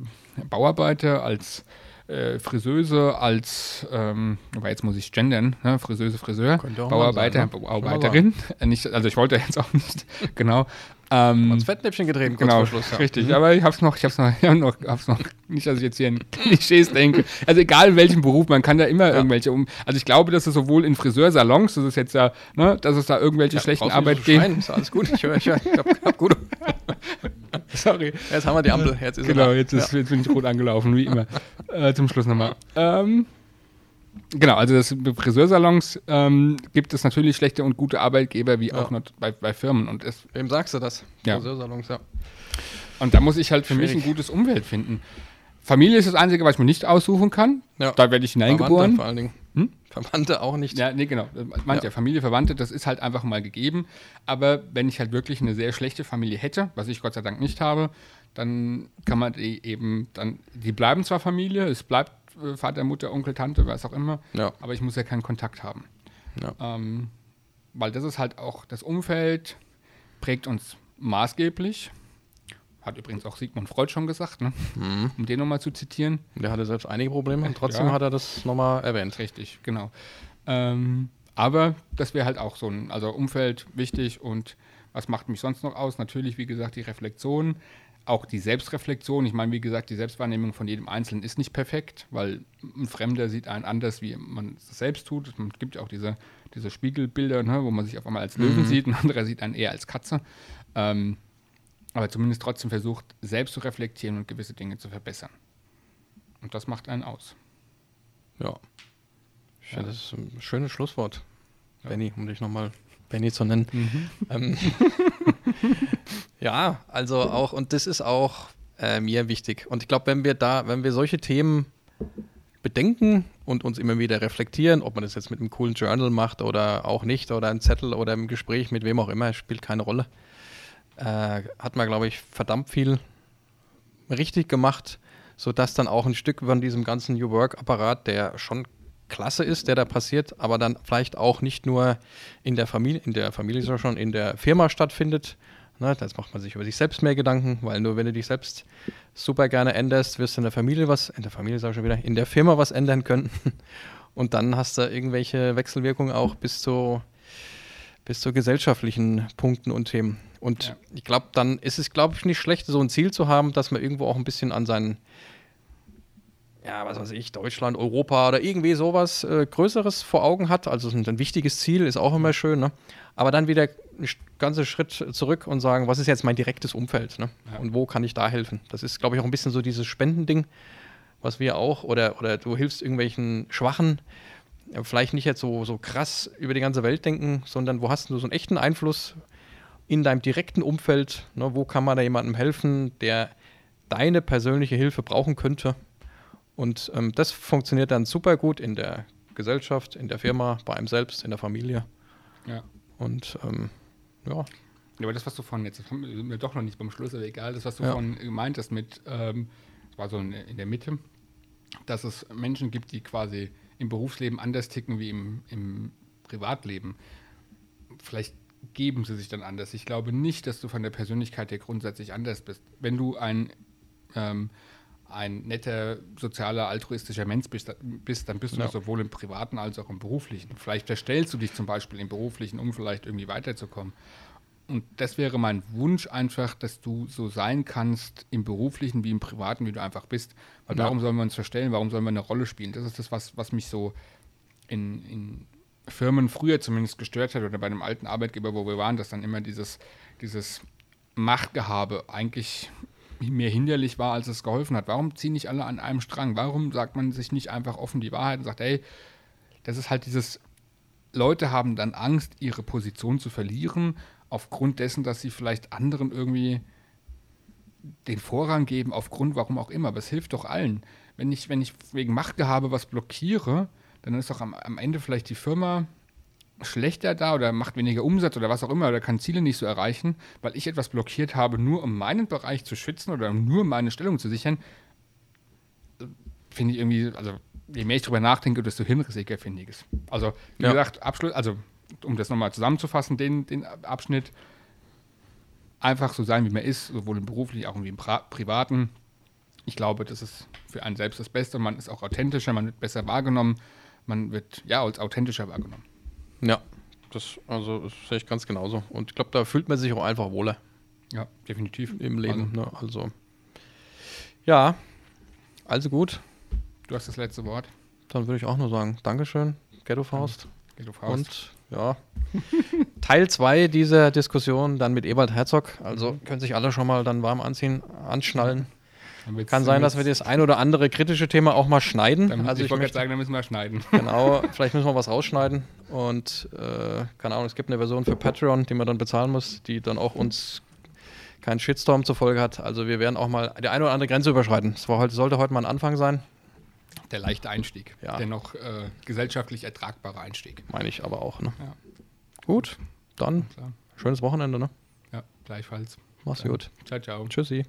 Bauarbeiter, als äh, Friseuse, als, ähm, aber jetzt muss ich gendern, ne? Friseuse, Friseur, Bauarbeiter, sein, ne? Bauarbeiterin. Äh, nicht, also ich wollte jetzt auch nicht, genau. Ähm, ins Fettnäpfchen getreten, kurz genau, vor Schluss. Ja. Richtig, mhm. aber ich hab's noch, ich hab's noch, ich hab noch, hab's noch, nicht, dass ich jetzt hier in Klischees denke. Also egal in welchem Beruf, man kann da immer ja. irgendwelche um. Also ich glaube, dass es sowohl in Friseursalons, das ist jetzt ja, ne, dass es da irgendwelche ja, schlechten Arbeit gibt. Ist alles gut, ich höre, ich, hör, ich hab, hab gut. Sorry. Jetzt haben wir die Ampel. Jetzt ist genau, jetzt, ist, jetzt bin ich rot angelaufen, wie immer. äh, zum Schluss nochmal. Ähm, Genau, also das Friseursalons ähm, gibt es natürlich schlechte und gute Arbeitgeber wie ja. auch bei, bei Firmen. Und es, Wem sagst du das? Ja. Friseursalons, ja. Und da muss ich halt für Schwierig. mich ein gutes Umfeld finden. Familie ist das Einzige, was ich mir nicht aussuchen kann. Ja. Da werde ich hineingeboren. Verwandte vor allen Dingen. Hm? Verwandte auch nicht. Ja, nee, genau. Manche ja. Familie, Verwandte, das ist halt einfach mal gegeben. Aber wenn ich halt wirklich eine sehr schlechte Familie hätte, was ich Gott sei Dank nicht habe, dann kann man die eben, dann, die bleiben zwar Familie, es bleibt Vater, Mutter, Onkel, Tante, was auch immer. Ja. Aber ich muss ja keinen Kontakt haben. Ja. Ähm, weil das ist halt auch das Umfeld, prägt uns maßgeblich. Hat übrigens auch Sigmund Freud schon gesagt, ne? mhm. um den nochmal zu zitieren. Der hatte selbst einige Probleme und trotzdem ja. hat er das nochmal erwähnt. Richtig, genau. Ähm, aber das wäre halt auch so ein, also Umfeld wichtig und was macht mich sonst noch aus? Natürlich, wie gesagt, die Reflexion auch die Selbstreflexion, ich meine, wie gesagt, die Selbstwahrnehmung von jedem Einzelnen ist nicht perfekt, weil ein Fremder sieht einen anders, wie man es selbst tut. Es gibt ja auch diese, diese Spiegelbilder, ne, wo man sich auf einmal als Löwen mhm. sieht, ein anderer sieht einen eher als Katze. Ähm, aber zumindest trotzdem versucht, selbst zu reflektieren und gewisse Dinge zu verbessern. Und das macht einen aus. Ja. Ich finde, das ist ein schönes Schlusswort, ja. Benny, um dich nochmal Benny zu nennen. Mhm. Ähm, ja, also auch, und das ist auch äh, mir wichtig. Und ich glaube, wenn wir da, wenn wir solche Themen bedenken und uns immer wieder reflektieren, ob man das jetzt mit einem coolen Journal macht oder auch nicht, oder ein Zettel oder im Gespräch mit wem auch immer, spielt keine Rolle, äh, hat man, glaube ich, verdammt viel richtig gemacht, sodass dann auch ein Stück von diesem ganzen New Work-Apparat, der schon klasse ist, der da passiert, aber dann vielleicht auch nicht nur in der Familie, in der Familie sondern schon in der Firma stattfindet, Ne, jetzt macht man sich über sich selbst mehr Gedanken, weil nur wenn du dich selbst super gerne änderst, wirst du in der Familie was, in der Familie sage ich schon wieder, in der Firma was ändern können. Und dann hast du irgendwelche Wechselwirkungen auch bis zu, bis zu gesellschaftlichen Punkten und Themen. Und ja. ich glaube, dann ist es, glaube ich, nicht schlecht, so ein Ziel zu haben, dass man irgendwo auch ein bisschen an seinen, ja, was weiß ich, Deutschland, Europa oder irgendwie sowas äh, Größeres vor Augen hat. Also ein, ein wichtiges Ziel ist auch immer schön, ne? Aber dann wieder einen ganzen Schritt zurück und sagen, was ist jetzt mein direktes Umfeld ne? Ja. und wo kann ich da helfen? Das ist, glaube ich, auch ein bisschen so dieses Spendending, was wir auch, oder, oder du hilfst irgendwelchen Schwachen, vielleicht nicht jetzt so, so krass über die ganze Welt denken, sondern wo hast du so einen echten Einfluss in deinem direkten Umfeld? Ne? Wo kann man da jemandem helfen, der deine persönliche Hilfe brauchen könnte? Und ähm, das funktioniert dann super gut in der Gesellschaft, in der Firma, bei einem selbst, in der Familie. Ja. Und ähm, ja. Ja, aber das, was du von jetzt, sind wir doch noch nicht beim Schluss, aber egal, das, was du ja. von gemeint hast mit, ähm, das war so in, in, der Mitte, dass es Menschen gibt, die quasi im Berufsleben anders ticken wie im, im Privatleben. Vielleicht geben sie sich dann anders. Ich glaube nicht, dass du von der Persönlichkeit her grundsätzlich anders bist. Wenn du ein ähm, ein netter, sozialer, altruistischer Mensch bist, bist dann bist du ja. sowohl im privaten als auch im beruflichen. Vielleicht verstellst du dich zum Beispiel im beruflichen, um vielleicht irgendwie weiterzukommen. Und das wäre mein Wunsch einfach, dass du so sein kannst im beruflichen wie im privaten, wie du einfach bist. Weil Ja. warum sollen wir uns verstellen? Warum sollen wir eine Rolle spielen? Das ist das, was, was mich so in, in Firmen früher zumindest gestört hat oder bei einem alten Arbeitgeber, wo wir waren, dass dann immer dieses, dieses Machtgehabe eigentlich mehr hinderlich war, als es geholfen hat. Warum ziehen nicht alle an einem Strang? Warum sagt man sich nicht einfach offen die Wahrheit und sagt, hey, das ist halt dieses, Leute haben dann Angst, ihre Position zu verlieren, aufgrund dessen, dass sie vielleicht anderen irgendwie den Vorrang geben, aufgrund warum auch immer. Aber es hilft doch allen. Wenn ich, wenn ich wegen Machtgehabe was blockiere, dann ist doch am, am Ende vielleicht die Firma schlechter da oder macht weniger Umsatz oder was auch immer oder kann Ziele nicht so erreichen, weil ich etwas blockiert habe, nur um meinen Bereich zu schützen oder nur um meine Stellung zu sichern, finde ich irgendwie, also je mehr ich drüber nachdenke, desto hinrissiger finde ich es. Also, wie Ja. gesagt, Abschluss, also um das nochmal zusammenzufassen, den, den Abschnitt, einfach so sein, wie man ist, sowohl im beruflichen als auch im Pri privaten. Ich glaube, das ist für einen selbst das Beste. Man ist auch authentischer, man wird besser wahrgenommen, man wird ja als authentischer wahrgenommen. Ja, das, also, das sehe ich ganz genauso. Und ich glaube, da fühlt man sich auch einfach wohler Ja, definitiv. im Leben. Ne? Also, ja, also gut. Also, du hast das letzte Wort. Dann würde ich auch nur sagen, Dankeschön, Ghetto Faust. Du Faust. Und ja, Teil 2 dieser Diskussion dann mit Ebert Herzog. Also können sich alle schon mal dann warm anziehen, anschnallen. Wird's- Kann sein, dass wir das ein oder andere kritische Thema auch mal schneiden. Dann, also ich ich wollte gerade sagen, da müssen wir schneiden. genau, vielleicht müssen wir was rausschneiden. Und äh, keine Ahnung, es gibt eine Version für Patreon, die man dann bezahlen muss, die dann auch uns keinen Shitstorm zur Folge hat. Also wir werden auch mal die eine oder andere Grenze überschreiten. Das war heute, sollte heute mal ein Anfang sein, Der leichte Einstieg. Ja. Der noch äh, gesellschaftlich ertragbare Einstieg. meine ich aber auch. Ne? Ja. Gut, dann Klar. schönes Wochenende. Ne? Ja, gleichfalls. Mach's Dann- gut. Ciao, ciao. Tschüssi.